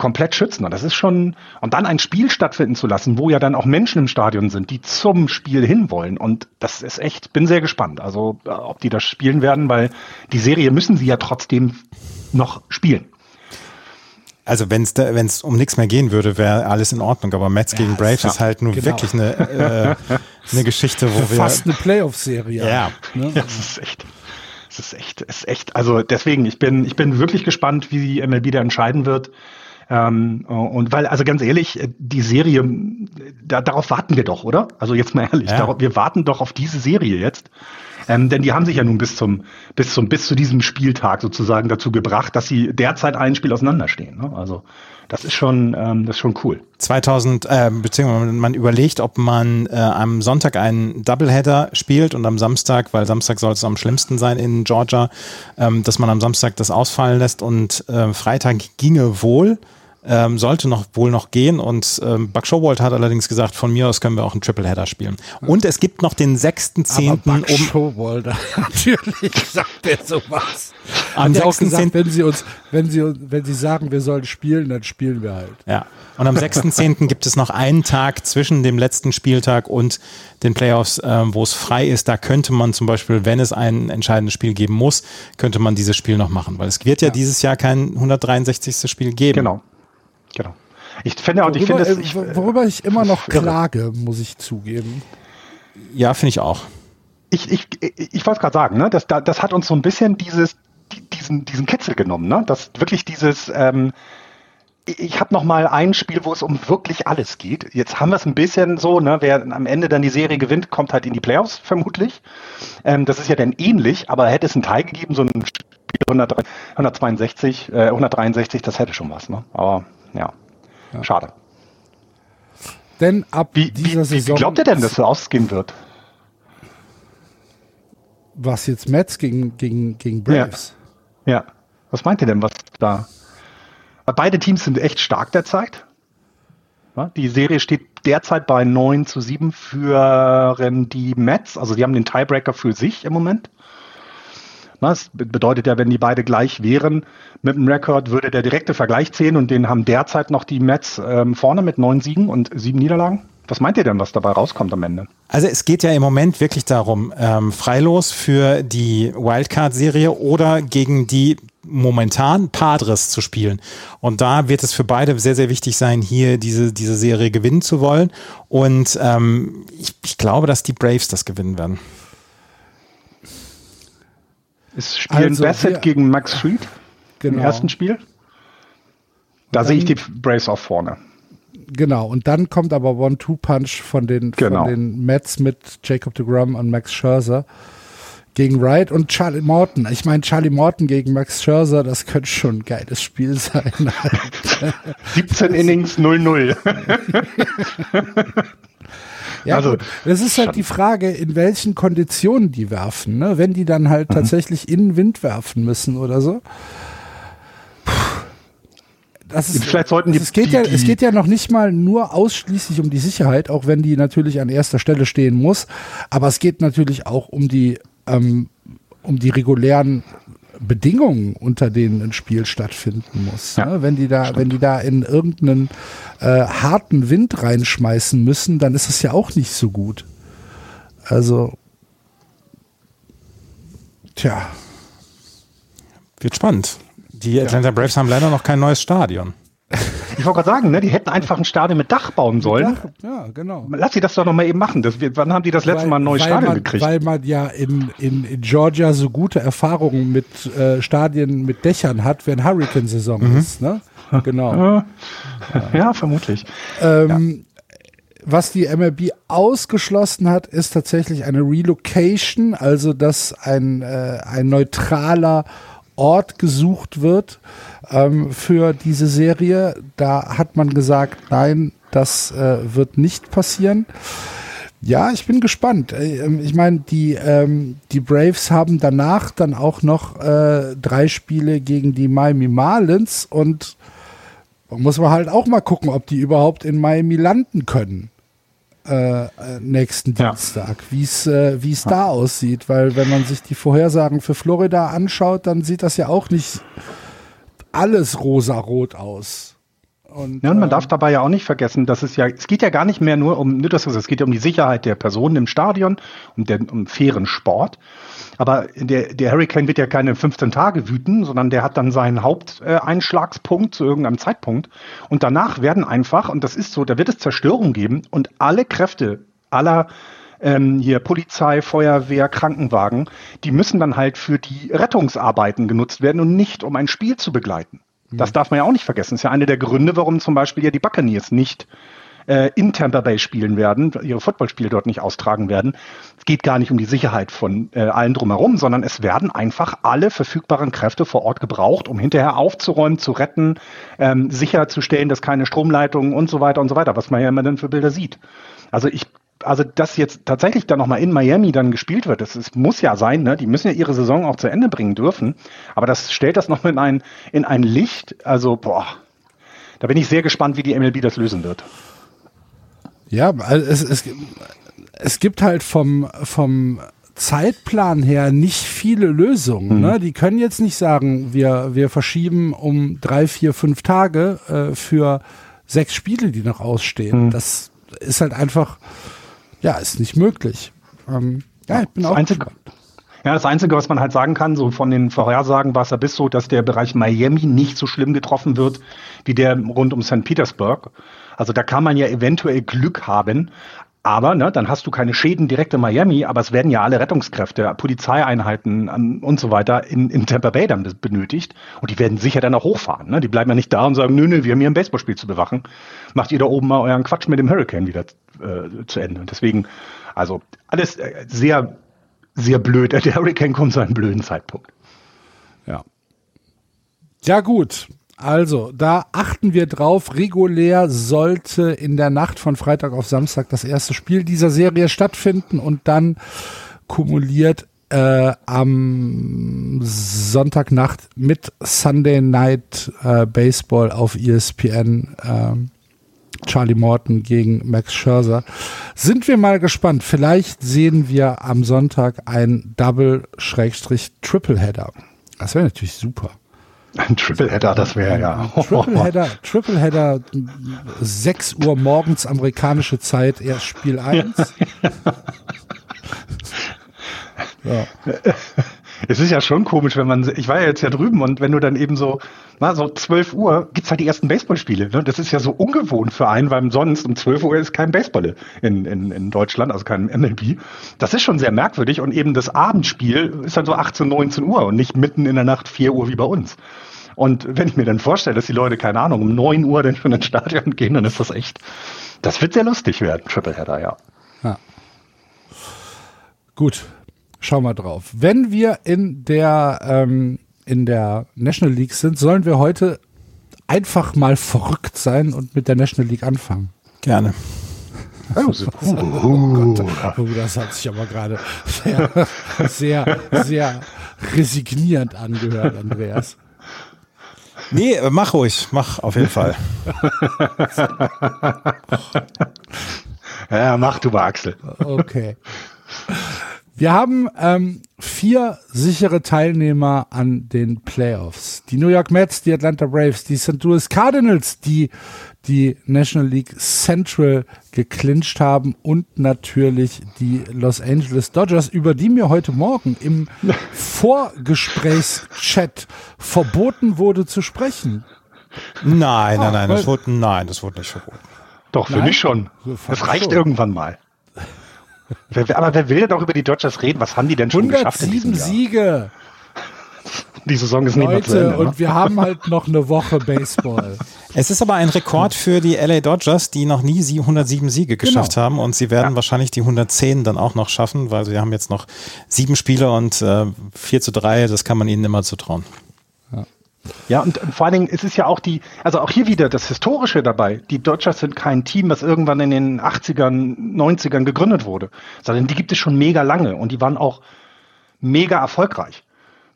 komplett schützen. Und das ist schon, und dann ein Spiel stattfinden zu lassen, wo ja dann auch Menschen im Stadion sind, die zum Spiel hinwollen. Und das ist echt, bin sehr gespannt. Also, äh, ob die das spielen werden, weil die Serie müssen sie ja trotzdem noch spielen. Also wenn es wenn es um nichts mehr gehen würde, wäre alles in Ordnung. Aber Mets ja, gegen Braves ist halt nur genau. wirklich eine, äh, eine Geschichte, wo wir fast eine Playoff-Serie. Ja, ne? das ist echt. Es ist echt, es ist echt. Also deswegen, ich bin, ich bin wirklich gespannt, wie die MLB da entscheiden wird. Ähm, und weil, also ganz ehrlich, die Serie, da, darauf warten wir doch, oder? Also jetzt mal ehrlich, ja. darauf, wir warten doch auf diese Serie jetzt. Ähm, denn die haben sich ja nun bis zum, bis zum, bis zu diesem Spieltag sozusagen dazu gebracht, dass sie derzeit ein Spiel auseinanderstehen. Ne? Also das ist schon, ähm, das ist schon cool. 2000, äh, beziehungsweise man überlegt, ob man äh, am Sonntag einen Doubleheader spielt und am Samstag, weil Samstag soll es am schlimmsten sein in Georgia, ähm, dass man am Samstag das ausfallen lässt und äh, Freitag ginge wohl. Ähm, sollte noch wohl noch gehen und ähm, Buck Showbolt hat allerdings gesagt, von mir aus können wir auch einen Tripleheader spielen. Und es gibt noch den 6.10. um Showbolt, natürlich sagt er sowas. Am 6.10. wenn sie uns, wenn sie, wenn sie sagen, wir sollen spielen, dann spielen wir halt. Ja. Und am 6.10. gibt es noch einen Tag zwischen dem letzten Spieltag und den Playoffs, äh, wo es frei ist. Da könnte man zum Beispiel, wenn es ein entscheidendes Spiel geben muss, könnte man dieses Spiel noch machen. Weil es wird ja, ja. dieses Jahr kein 163. Spiel geben. Genau. Genau. Ich finde auch, ich finde es. Ich, worüber ich immer noch klage, muss ich zugeben. Ja, finde ich auch. Ich, ich, ich, ich wollte es gerade sagen, ne? Das, das hat uns so ein bisschen dieses, diesen, diesen Kitzel genommen, ne? Das wirklich dieses, ähm, ich habe noch mal ein Spiel, wo es um wirklich alles geht. Jetzt haben wir es ein bisschen so, ne, wer am Ende dann die Serie gewinnt, kommt halt in die Playoffs vermutlich. Ähm, das ist ja dann ähnlich, aber hätte es einen Teil gegeben, so ein Spiel 100, 162, äh, 163, das hätte schon was. Ne? Aber ja, ja. schade. Denn ab wie, dieser wie, Saison. Wie glaubt ihr denn, dass es ausgehen wird? Was jetzt Mets gegen, gegen, gegen Braves? Ja. ja. Was meint ihr denn, was da Beide Teams sind echt stark derzeit. Die Serie steht derzeit bei 9 zu 7 für die Mets. Also die haben den Tiebreaker für sich im Moment. Das bedeutet ja, wenn die beide gleich wären mit dem Rekord, würde der direkte Vergleich zählen und den haben derzeit noch die Mets ähm, vorne mit neun Siegen und sieben Niederlagen. Was meint ihr denn, was dabei rauskommt am Ende? Also es geht ja im Moment wirklich darum, ähm, freilos für die Wildcard-Serie oder gegen die momentan Padres zu spielen. Und da wird es für beide sehr, sehr wichtig sein, hier diese, diese Serie gewinnen zu wollen. Und ähm, ich, ich glaube, dass die Braves das gewinnen werden. Es spielen also, Bassett gegen Max Fried genau. im ersten Spiel. Da sehe ich die Braves auch vorne. Genau, und dann kommt aber One-Two-Punch von den, genau. von den Mets mit Jacob de Grum und Max Scherzer gegen Wright und Charlie Morton. Ich meine, Charlie Morton gegen Max Scherzer, das könnte schon ein geiles Spiel sein. 17 Innings 0-0. Ja, also, gut. das ist halt die Frage, in welchen Konditionen die werfen. Ne? Wenn die dann halt mhm. tatsächlich in den Wind werfen müssen oder so. Das ist, Vielleicht sollten die, es geht die, ja, die, es geht ja noch nicht mal nur ausschließlich um die Sicherheit, auch wenn die natürlich an erster Stelle stehen muss. Aber es geht natürlich auch um die, ähm, um die regulären Bedingungen, unter denen ein Spiel stattfinden muss. Ja, ne? Wenn die da, stimmt. wenn die da in irgendeinen äh, harten Wind reinschmeißen müssen, dann ist es ja auch nicht so gut. Also, tja. Wird spannend. Die Atlanta Braves haben leider noch kein neues Stadion. Ich wollte gerade sagen, ne, die hätten einfach ein Stadion mit Dach bauen sollen. Dach, ja, genau. Lass sie das doch noch mal eben machen. Das, wann haben die das letzte weil, Mal ein neues Stadion man, gekriegt? Weil man ja in, in, in Georgia so gute Erfahrungen mit äh, Stadien mit Dächern hat, wenn Hurricane-Saison mhm. ist. Ne? Genau. Ja, ja vermutlich. Ähm, ja. Was die MLB ausgeschlossen hat, ist tatsächlich eine Relocation, also dass ein, äh, ein neutraler Ort gesucht wird ähm, für diese Serie. Da hat man gesagt, nein, das äh, wird nicht passieren. Ja, ich bin gespannt. Äh, ähm, ich meine, die, ähm, die Braves haben danach dann auch noch äh, drei Spiele gegen die Miami Marlins und muss man halt auch mal gucken, ob die überhaupt in Miami landen können. Äh, äh nächsten ja. Dienstag, wie es äh, es da aussieht, weil wenn man sich die Vorhersagen für Florida anschaut, dann sieht das ja auch nicht alles rosarot aus. Und, ja, und man ähm, darf dabei ja auch nicht vergessen, dass es ja, es geht ja gar nicht mehr nur um, nur das, es geht ja um die Sicherheit der Personen im Stadion, um den um fairen Sport. Aber der, der Hurricane wird ja keine 15 Tage wüten, sondern der hat dann seinen Haupteinschlagspunkt zu irgendeinem Zeitpunkt. Und danach werden einfach, und das ist so, da wird es Zerstörung geben und alle Kräfte aller ähm, hier Polizei, Feuerwehr, Krankenwagen, die müssen dann halt für die Rettungsarbeiten genutzt werden und nicht um ein Spiel zu begleiten. Das darf man ja auch nicht vergessen. Das ist ja einer der Gründe, warum zum Beispiel ja die Buccaneers nicht äh, in Tampa Bay spielen werden, ihre Footballspiele dort nicht austragen werden. Es geht gar nicht um die Sicherheit von äh, allen drumherum, sondern es werden einfach alle verfügbaren Kräfte vor Ort gebraucht, um hinterher aufzuräumen, zu retten, ähm, sicherzustellen, dass keine Stromleitungen und so weiter und so weiter, was man ja immer dann für Bilder sieht. Also ich also dass jetzt tatsächlich dann nochmal in Miami dann gespielt wird, das, das muss ja sein, ne? die müssen ja ihre Saison auch zu Ende bringen dürfen, aber das stellt das noch in ein, in ein Licht, also boah, da bin ich sehr gespannt, wie die MLB das lösen wird. Ja, es, es, es gibt halt vom, vom Zeitplan her nicht viele Lösungen. Mhm. Ne? Die können jetzt nicht sagen, wir, wir verschieben um drei, vier, fünf Tage äh, für sechs Spiele, die noch ausstehen. Mhm. Das ist halt einfach ja, ist nicht möglich. Ähm, ja, ich bin das auch Einzige, Ja, das Einzige, was man halt sagen kann, so von den Vorhersagen war es ja bis so, dass der Bereich Miami nicht so schlimm getroffen wird wie der rund um St. Petersburg. Also da kann man ja eventuell Glück haben. Aber ne, dann hast du keine Schäden direkt in Miami, aber es werden ja alle Rettungskräfte, Polizeieinheiten um, und so weiter in, in Tampa Bay dann benötigt. Und die werden sicher dann auch hochfahren. Ne? Die bleiben ja nicht da und sagen, nö, nö, wir haben hier ein Baseballspiel zu bewachen. Macht ihr da oben mal euren Quatsch mit dem Hurricane wieder äh, zu Ende. Und deswegen, also alles äh, sehr, sehr blöd. Der Hurricane kommt zu einem blöden Zeitpunkt. Ja. Ja, gut. Also, da achten wir drauf. Regulär sollte in der Nacht von Freitag auf Samstag das erste Spiel dieser Serie stattfinden und dann kumuliert äh, am Sonntagnacht mit Sunday Night äh, Baseball auf ESPN äh, Charlie Morton gegen Max Scherzer. Sind wir mal gespannt. Vielleicht sehen wir am Sonntag ein Double-Triple-Header. Das wäre natürlich super. Ein Tripleheader, das wäre ja. Tripleheader, Tripleheader, 6 Uhr morgens amerikanische Zeit, erst Spiel 1. ja. Es ist ja schon komisch, wenn man, ich war ja jetzt ja drüben und wenn du dann eben so, na, so 12 Uhr gibt's halt die ersten Baseballspiele. Ne? Das ist ja so ungewohnt für einen, weil sonst um 12 Uhr ist kein Baseball in, in, in Deutschland, also kein MLB. Das ist schon sehr merkwürdig und eben das Abendspiel ist dann so 18, 19 Uhr und nicht mitten in der Nacht 4 Uhr wie bei uns. Und wenn ich mir dann vorstelle, dass die Leute, keine Ahnung, um 9 Uhr dann schon ins Stadion gehen, dann ist das echt, das wird sehr lustig werden, Tripleheader, ja. ja. Gut, Schau mal drauf. Wenn wir in der, ähm, in der National League sind, sollen wir heute einfach mal verrückt sein und mit der National League anfangen. Gerne. Oh, oh, Gott. oh, das hat sich aber gerade sehr, sehr, sehr resignierend angehört, Andreas. Nee, mach ruhig, mach auf jeden Fall. ja, mach du mal, Axel. Okay. Wir haben ähm, vier sichere Teilnehmer an den Playoffs. Die New York Mets, die Atlanta Braves, die St. Louis Cardinals, die die National League Central geclincht haben und natürlich die Los Angeles Dodgers, über die mir heute Morgen im Vorgesprächschat verboten wurde zu sprechen. Nein, nein, nein, das wurde, nein, das wurde nicht verboten. Doch, für nein? mich schon. Das reicht irgendwann mal. Aber wer will denn auch über die Dodgers reden? Was haben die denn schon geschafft in diesem Jahr? Siege. Die Saison ist nicht Leute, Ende, und ne? wir haben halt noch eine Woche Baseball. Es ist aber ein Rekord für die LA Dodgers, die noch nie 107 Siege genau. geschafft genau. haben und sie werden ja. wahrscheinlich die 110 dann auch noch schaffen, weil sie haben jetzt noch sieben Spiele und äh, 4 zu 3, das kann man ihnen immer zutrauen. Ja, und, vor allen Dingen ist es ja auch die, also auch hier wieder das Historische dabei. Die Dodgers sind kein Team, das irgendwann in den 80ern, 90ern gegründet wurde, sondern die gibt es schon mega lange und die waren auch mega erfolgreich.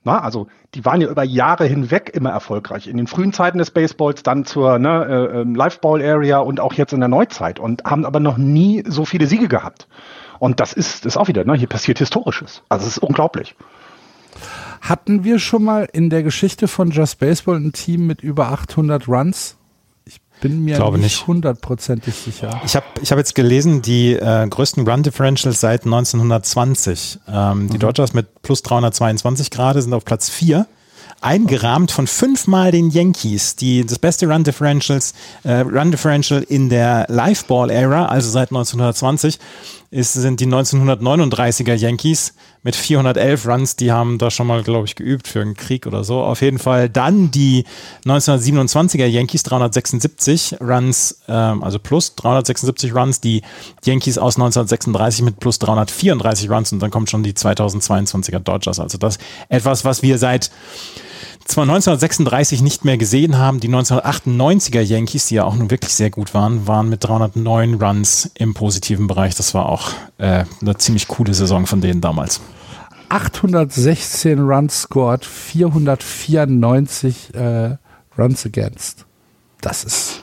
Na, also die waren ja über Jahre hinweg immer erfolgreich. In den frühen Zeiten des Baseballs, dann zur ne, äh, ähm, Liveball-Area und auch jetzt in der Neuzeit und haben aber noch nie so viele Siege gehabt. Und das ist, ist auch wieder, ne, hier passiert Historisches. Also es ist unglaublich. Hatten wir schon mal in der Geschichte von Just Baseball ein Team mit über 800 Runs? Ich bin mir Glaube nicht hundertprozentig sicher. Ich habe ich hab jetzt gelesen, die äh, größten Run Differentials seit 1920. Ähm, die mhm. Dodgers mit plus 322 Grad sind auf Platz 4 eingerahmt von fünfmal den Yankees, die das beste Run Differentials, äh, Run Differential in der Liveball Era, also seit 1920, ist, sind die 1939er Yankees mit 411 Runs, die haben da schon mal, glaube ich, geübt für einen Krieg oder so. Auf jeden Fall dann die 1927er Yankees 376 Runs, ähm, also plus 376 Runs, die Yankees aus 1936 mit plus 334 Runs und dann kommt schon die 2022er Dodgers. Also das etwas, was wir seit zwar 1936 nicht mehr gesehen haben, die 1998er Yankees, die ja auch nun wirklich sehr gut waren, waren mit 309 Runs im positiven Bereich. Das war auch äh, eine ziemlich coole Saison von denen damals. 816 Runs scored, 494 äh, Runs against. Das ist.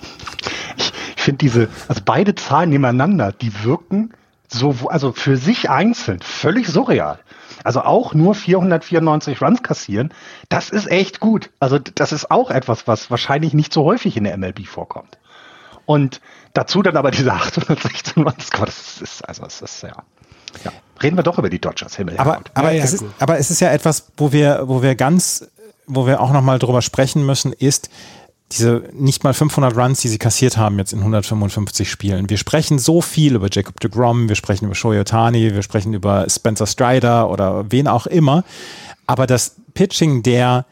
Ich, ich finde diese, also beide Zahlen nebeneinander, die wirken so, also für sich einzeln völlig surreal. Also auch nur 494 Runs kassieren, das ist echt gut. Also das ist auch etwas, was wahrscheinlich nicht so häufig in der MLB vorkommt. Und dazu dann aber diese 816 Runs, das ist, also es ist ja. ja. Reden wir doch über die Dodgers, Himmel. Aber, aber, ja, es ist, aber es ist ja etwas, wo wir, wo wir ganz, wo wir auch nochmal drüber sprechen müssen, ist, diese nicht mal 500 Runs, die sie kassiert haben jetzt in 155 Spielen. Wir sprechen so viel über Jacob de Grom, wir sprechen über Shohei Otani, wir sprechen über Spencer Strider oder wen auch immer. Aber das Pitching der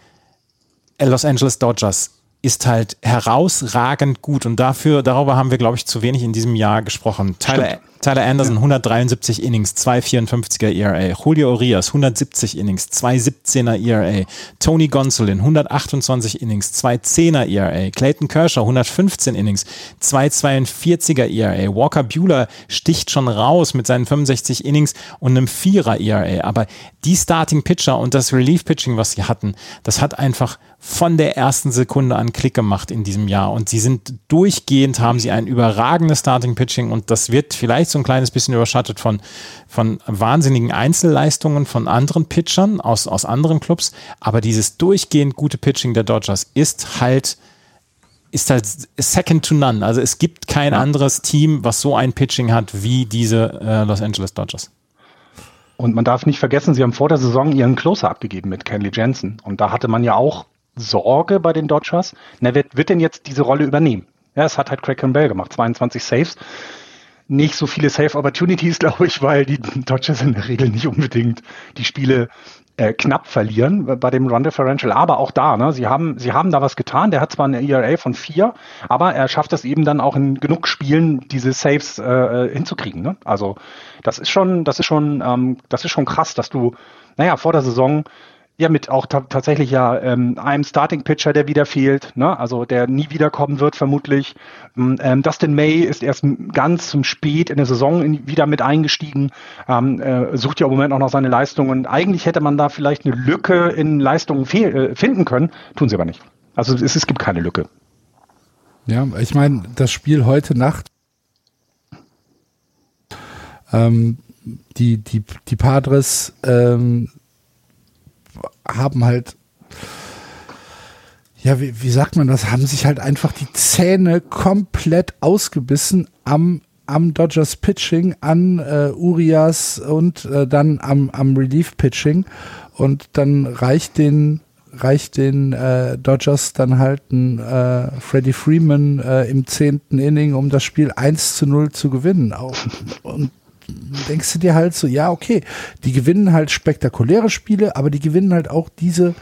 Los Angeles Dodgers ist halt herausragend gut und dafür, darüber haben wir, glaube ich, zu wenig in diesem Jahr gesprochen. Tyler, Tyler Anderson, 173 Innings, 2,54er ERA. Julio Urias, 170 Innings, 2,17er ERA. Tony Gonsolin, 128 Innings, 2,10er ERA. Clayton Kershaw, 115 Innings, 2,42er ERA. Walker Bueller sticht schon raus mit seinen 65 Innings und einem Vierer ERA. Aber die Starting Pitcher und das Relief Pitching, was sie hatten, das hat einfach von der ersten Sekunde an Klick gemacht in diesem Jahr. Und sie sind durchgehend, haben sie ein überragendes Starting Pitching und das wird vielleicht so ein kleines bisschen überschattet von, von wahnsinnigen Einzelleistungen von anderen Pitchern aus, aus anderen Clubs. Aber dieses durchgehend gute Pitching der Dodgers ist halt, ist halt second to none. Also es gibt kein ja. anderes Team, was so ein Pitching hat wie diese äh, Los Angeles Dodgers. Und man darf nicht vergessen, sie haben vor der Saison ihren Closer abgegeben mit Kenley Jensen. Und da hatte man ja auch Sorge bei den Dodgers. Na, wird, wird denn jetzt diese Rolle übernehmen? Ja, es hat halt Craig Campbell gemacht, 22 Saves. Nicht so viele Safe Opportunities, glaube ich, weil die Dodgers in der Regel nicht unbedingt die Spiele äh, knapp verlieren bei dem Run Differential. Aber auch da, ne, sie haben, sie haben da was getan. Der hat zwar eine ERA von vier, aber er schafft es eben dann auch in genug Spielen, diese Saves äh, hinzukriegen. Ne? Also das ist schon, das ist schon, ähm, das ist schon krass, dass du, naja, vor der Saison ja, mit auch tatsächlich ja ähm, einem Starting Pitcher, der wieder fehlt, ne? also der nie wiederkommen wird vermutlich. Mm, ähm, Dustin May ist erst ganz zum spät in der Saison in, wieder mit eingestiegen, ähm, äh, sucht ja im Moment auch noch seine Leistungen. Eigentlich hätte man da vielleicht eine Lücke in Leistungen äh, finden können, tun sie aber nicht. Also es, es gibt keine Lücke. Ja, ich meine, das Spiel heute Nacht, ähm, die, die, die Padres ähm, haben halt, ja, wie, wie sagt man das, haben sich halt einfach die Zähne komplett ausgebissen am am Dodgers Pitching, an äh, Urias und äh, dann am, am Relief Pitching und dann reicht den reicht den äh, Dodgers dann halt ein äh, Freddie Freeman äh, im zehnten Inning, um das Spiel 1 zu 0 zu gewinnen. Auch, und denkst du dir halt so, ja, okay, die gewinnen halt spektakuläre Spiele, aber die gewinnen halt auch diese,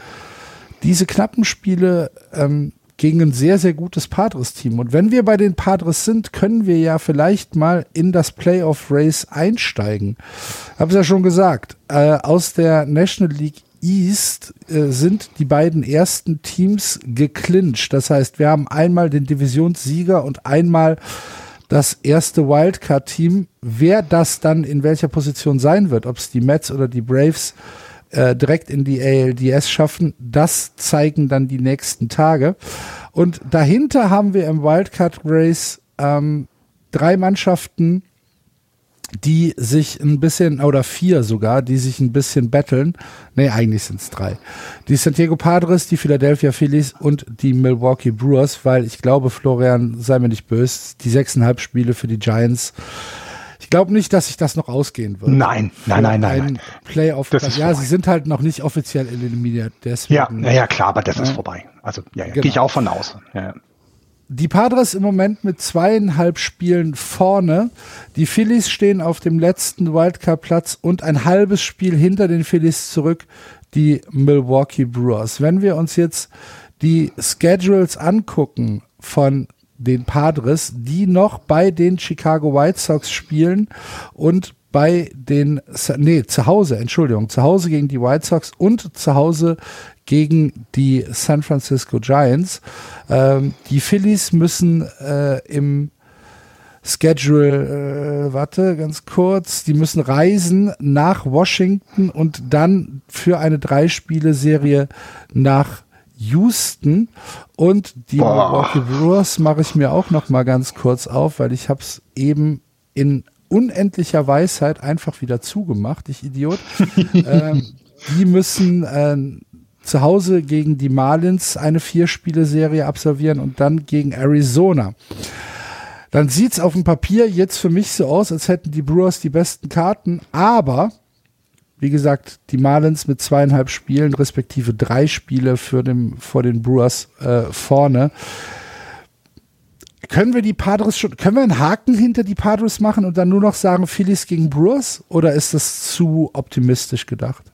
diese knappen Spiele ähm, gegen ein sehr, sehr gutes Padres-Team. Und wenn wir bei den Padres sind, können wir ja vielleicht mal in das Playoff-Race einsteigen. Hab's ja schon gesagt, äh, aus der National League East äh, sind die beiden ersten Teams geclincht. Das heißt, wir haben einmal den Divisionssieger und einmal das erste Wildcard-Team. Wer das dann in welcher Position sein wird, ob es die Mets oder die Braves äh, direkt in die ALDS schaffen, das zeigen dann die nächsten Tage. Und dahinter haben wir im Wildcard-Race ähm, drei Mannschaften, die sich ein bisschen, oder vier sogar, die sich ein bisschen betteln. Nee, eigentlich sind es drei. Die San Diego Padres, die Philadelphia Phillies und die Milwaukee Brewers, weil ich glaube, Florian, sei mir nicht böse, die sechseinhalb Spiele für die Giants. Ich glaube nicht, dass sich das noch ausgehen wird. Nein, nein, nein, nein. nein. Playoff. Das ja, sie sind halt noch nicht offiziell eliminiert. Deswegen, ja, ja, klar, aber das ja. ist vorbei. Also, ja, ja genau. gehe ich auch von aus. Ja die Padres im Moment mit zweieinhalb Spielen vorne. Die Phillies stehen auf dem letzten Wildcard-Platz und ein halbes Spiel hinter den Phillies zurück, die Milwaukee Brewers. Wenn wir uns jetzt die Schedules angucken von den Padres, die noch bei den Chicago White Sox spielen und bei den, nee, zu Hause, Entschuldigung, zu Hause gegen die White Sox und zu Hause gegen die San Francisco Giants. Ähm, die Phillies müssen äh, im Schedule, äh, warte, ganz kurz, die müssen reisen nach Washington und dann für eine Drei-Spiele-Serie nach Houston und die Milwaukee Brewers mache ich mir auch noch mal ganz kurz auf, weil ich habe es eben in unendlicher Weisheit einfach wieder zugemacht, ich Idiot. ähm, die müssen äh, zu Hause gegen die Marlins eine Vier-Spiele-Serie absolvieren und dann gegen Arizona. Dann sieht es auf dem Papier jetzt für mich so aus, als hätten die Brewers die besten Karten, aber Wie gesagt, die Marlins mit zweieinhalb Spielen, respektive drei Spiele für dem, vor den Brewers äh, vorne. Können wir die Padres schon, können wir einen Haken hinter die Padres machen und dann nur noch sagen Phillies gegen Brewers? Oder ist das zu optimistisch gedacht?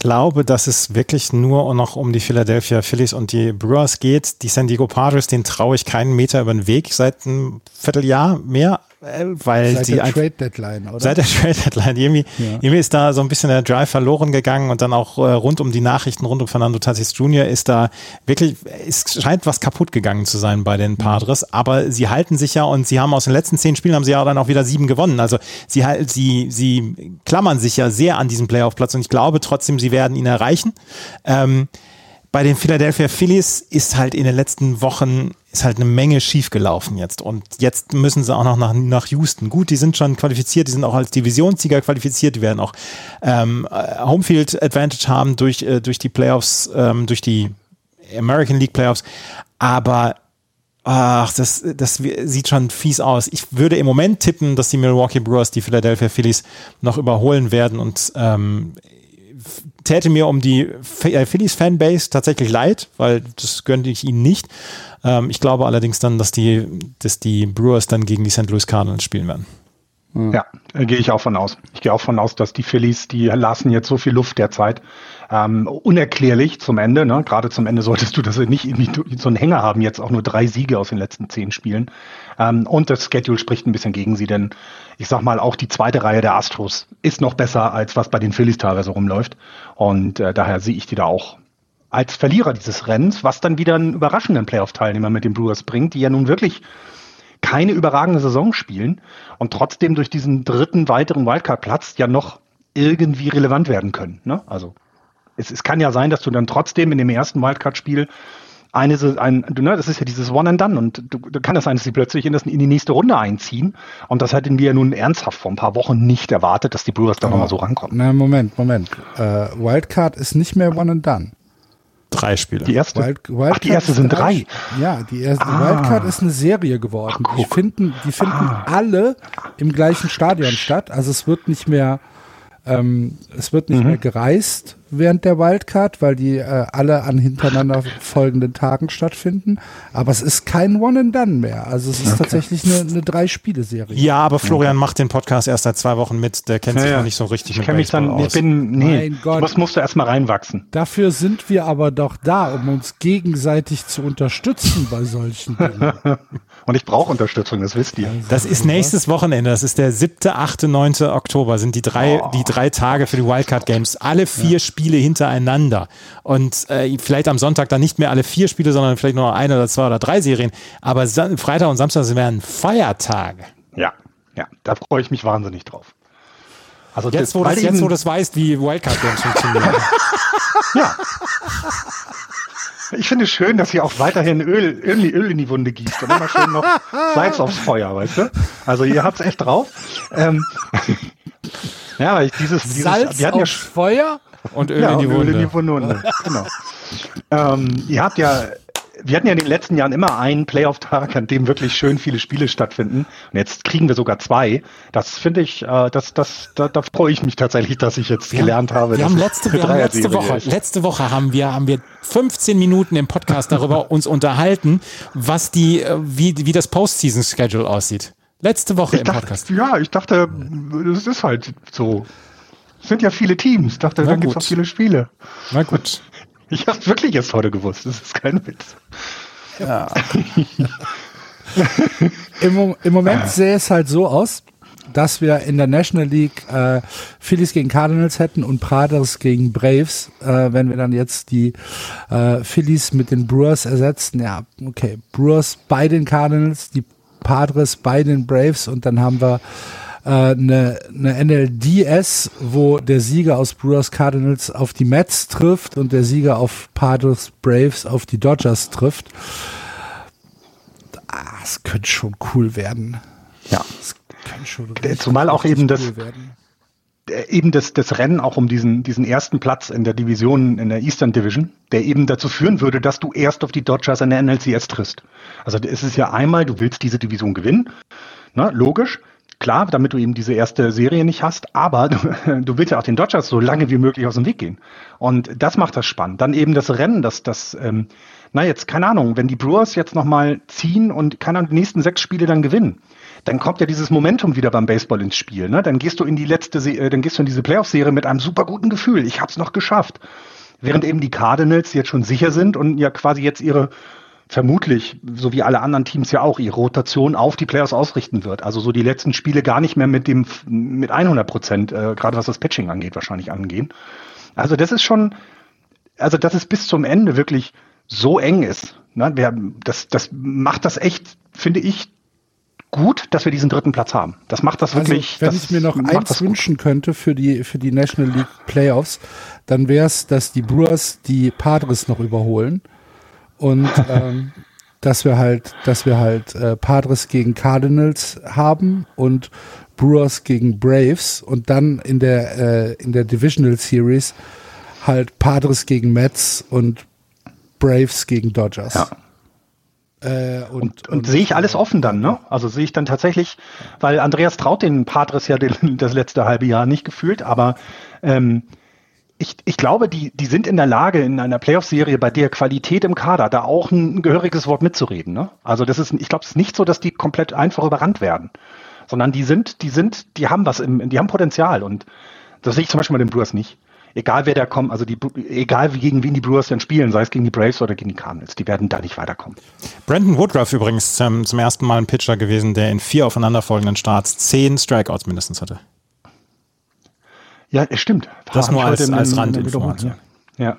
Ich glaube, dass es wirklich nur noch um die Philadelphia Phillies und die Brewers geht. Die San Diego Padres, den traue ich keinen Meter über den Weg seit einem Vierteljahr mehr. Weil seit die der Trade Deadline, oder? Seit der Trade Deadline. Irgendwie, ja. irgendwie ist da so ein bisschen der Drive verloren gegangen und dann auch äh, rund um die Nachrichten, rund um Fernando Tatis Jr. ist da wirklich, es scheint was kaputt gegangen zu sein bei den Padres, aber sie halten sich ja und sie haben aus den letzten zehn Spielen haben sie ja dann auch wieder sieben gewonnen. Also sie, sie, sie klammern sich ja sehr an diesen Playoff-Platz und ich glaube trotzdem, sie werden ihn erreichen. Ähm, bei den Philadelphia Phillies ist halt in den letzten Wochen ist halt eine Menge schiefgelaufen jetzt. Und jetzt müssen sie auch noch nach, nach Houston. Gut, die sind schon qualifiziert, die sind auch als Divisionssieger qualifiziert, die werden auch ähm, Homefield Advantage haben durch, äh, durch die Playoffs, ähm, durch die American League Playoffs. Aber ach, das, das sieht schon fies aus. Ich würde im Moment tippen, dass die Milwaukee Brewers die Philadelphia Phillies noch überholen werden und ähm, täte mir um die äh, Phillies Fanbase tatsächlich leid, weil das gönnte ich ihnen nicht. Ähm, ich glaube allerdings dann, dass die, dass die Brewers dann gegen die St. Louis Cardinals spielen werden. Ja, gehe ich auch von aus. Ich gehe auch von aus, dass die Phillies, die lassen jetzt so viel Luft derzeit. Ähm, unerklärlich zum Ende, ne? Gerade zum Ende solltest du das nicht irgendwie so einen Hänger haben, jetzt auch nur drei Siege aus den letzten zehn Spielen. Ähm, und das Schedule spricht ein bisschen gegen sie, denn ich sag mal, auch die zweite Reihe der Astros ist noch besser, als was bei den Phillies teilweise rumläuft. Und äh, daher sehe ich die da auch als Verlierer dieses Rennens, was dann wieder einen überraschenden Playoff-Teilnehmer mit den Brewers bringt, die ja nun wirklich keine überragende Saison spielen und trotzdem durch diesen dritten weiteren Wildcard-Platz ja noch irgendwie relevant werden können. Ne? Also es, es kann ja sein, dass du dann trotzdem in dem ersten Wildcard-Spiel eine, ein, ne, das ist ja dieses One and Done und du, du kann es sein, dass sie plötzlich in, das, in die nächste Runde einziehen und das hätten wir ja nun ernsthaft vor ein paar Wochen nicht erwartet, dass die Brewers da nochmal so rankommen. Na, Moment, Moment. Äh, Wildcard ist nicht mehr One and Done. Drei Spiele. Die erste, Wild, Wildcard ach, die erste sind drei. Ja, die erste ah. Wildcard ist eine Serie geworden. Ach, die finden, die finden ah. alle im gleichen Stadion statt. Also es wird nicht mehr, ähm, es wird nicht mhm. mehr gereist, während der Wildcard, weil die äh, alle an hintereinander folgenden Tagen stattfinden. Aber es ist kein One and Done mehr. Also es ist okay. tatsächlich eine, eine Drei-Spiele-Serie. Ja, aber Florian okay. macht den Podcast erst seit zwei Wochen mit. Der kennt ja, sich noch nicht so richtig ich mit mich dann, aus. Ich bin, nee, Gott. was musst du erstmal reinwachsen. Dafür sind wir aber doch da, um uns gegenseitig zu unterstützen bei solchen Dingen. Und ich brauche Unterstützung, das wisst ihr. Das ist nächstes Wochenende. Das ist der siebte, achte, neunte Oktober. Sind die drei, oh. die drei Tage für die Wildcard Games. Alle vier ja. Spiele hintereinander. Und äh, vielleicht am Sonntag dann nicht mehr alle vier Spiele, sondern vielleicht nur eine oder zwei oder drei Serien. Aber Freitag und Samstag werden Feiertage. Ja, ja, da freue ich mich wahnsinnig drauf. Also jetzt, wo, das, jetzt, wo das weißt, wie Wildcard Games funktionieren. ja. Ich finde es schön, dass ihr auch weiterhin Öl, Öl, Öl in die Wunde gießt und immer schön noch Salz aufs Feuer, weißt du? Also ihr habt es echt drauf. Ähm, ja, weil ich dieses, dieses Salz wir hatten aufs ja, Feuer und Öl ja, in die Wunde. Öl in die Wunde. genau. ähm, ihr habt ja wir hatten ja in den letzten Jahren immer einen Playoff-Tag, an dem wirklich schön viele Spiele stattfinden. Und jetzt kriegen wir sogar zwei. Das finde ich, äh, das, das, da, da freue ich mich tatsächlich, dass ich jetzt wir gelernt habe. Wir haben letzte, wir haben letzte Woche, ist. letzte Woche haben wir, haben wir 15 Minuten im Podcast darüber uns unterhalten, was die, äh, wie, wie das Postseason-Schedule aussieht. Letzte Woche ich im dachte, Podcast. Ja, ich dachte, das ist halt so. Es sind ja viele Teams. Ich dachte, Na dann gibt es auch viele Spiele. Na gut. Ich habe wirklich erst heute gewusst. Das ist kein Witz. Ja. Im, Im, Moment sähe es halt so aus, dass wir in der National League äh, Phillies gegen Cardinals hätten und Praders gegen Braves, äh, wenn wir dann jetzt die äh, Phillies mit den Brewers ersetzen. Ja, okay, Brewers bei den Cardinals, die Padres bei den Braves und dann haben wir eine, äh, eine NLDS, wo der Sieger aus Brewers Cardinals auf die Mets trifft und der Sieger auf Padres Braves auf die Dodgers trifft. Es könnte schon cool werden. Ja. Es kann schon Zumal auch eben das, cool eben das, das Rennen auch um diesen, diesen ersten Platz in der Division, in der Eastern Division, der eben dazu führen würde, dass du erst auf die Dodgers in der NLCS triffst. Also es ist ja einmal, du willst diese Division gewinnen, ne, logisch. Klar, damit du eben diese erste Serie nicht hast, aber du, du willst ja auch den Dodgers so lange wie möglich aus dem Weg gehen. Und das macht das spannend. Dann eben das Rennen, das, das, ähm, na jetzt, keine Ahnung, wenn die Brewers jetzt nochmal ziehen und keine Ahnung, die nächsten sechs Spiele dann gewinnen, dann kommt ja dieses Momentum wieder beim Baseball ins Spiel. Ne? Dann gehst du in die letzte, Se äh, dann gehst du in diese Playoff-Serie mit einem super guten Gefühl. Ich hab's noch geschafft. Während eben die Cardinals jetzt schon sicher sind und ja quasi jetzt ihre vermutlich, so wie alle anderen Teams ja auch, ihre Rotation auf die Playoffs ausrichten wird. Also so die letzten Spiele gar nicht mehr mit dem mit 100 Prozent, äh, gerade was das Pitching angeht, wahrscheinlich angehen. Also das ist schon, also dass es bis zum Ende wirklich so eng ist. Ne? Wir, das, das macht das echt, finde ich, gut, dass wir diesen dritten Platz haben. Das macht das also, wirklich. Also, wenn das ich mir noch eins wünschen könnte für die, für die National League Playoffs, dann wäre es, dass die Brewers die Padres noch überholen und ähm, dass wir halt, dass wir halt äh, Padres gegen Cardinals haben und Brewers gegen Braves und dann in der äh, in der Divisional Series halt Padres gegen Mets und Braves gegen Dodgers. Ja. Äh, und, und, und, und sehe ich alles offen dann, ne? Also sehe ich dann tatsächlich, weil Andreas traut den Padres ja den, das letzte halbe Jahr nicht gefühlt, aber ähm, ich, ich glaube, die, die sind in der Lage, in einer Playoff-Serie bei der Qualität im Kader da auch ein, gehöriges Wort mitzureden. Ne? Also das ist, ich glaube, es ist nicht so, dass die komplett einfach überrannt werden, sondern die sind, die sind, die haben was im, die haben Potenzial und das sehe ich zum Beispiel bei den Brewers nicht. Egal wer da kommt, also die, egal wie gegen wen die Brewers dann spielen, sei es gegen die Braves oder gegen die Cardinals, die werden da nicht weiterkommen. Brandon Woodruff übrigens ähm, zum ersten Mal ein Pitcher gewesen, der in vier aufeinanderfolgenden Starts zehn Strikeouts mindestens hatte. Ja, es stimmt. Das Hab nur als, in, als Randinformation. Ja,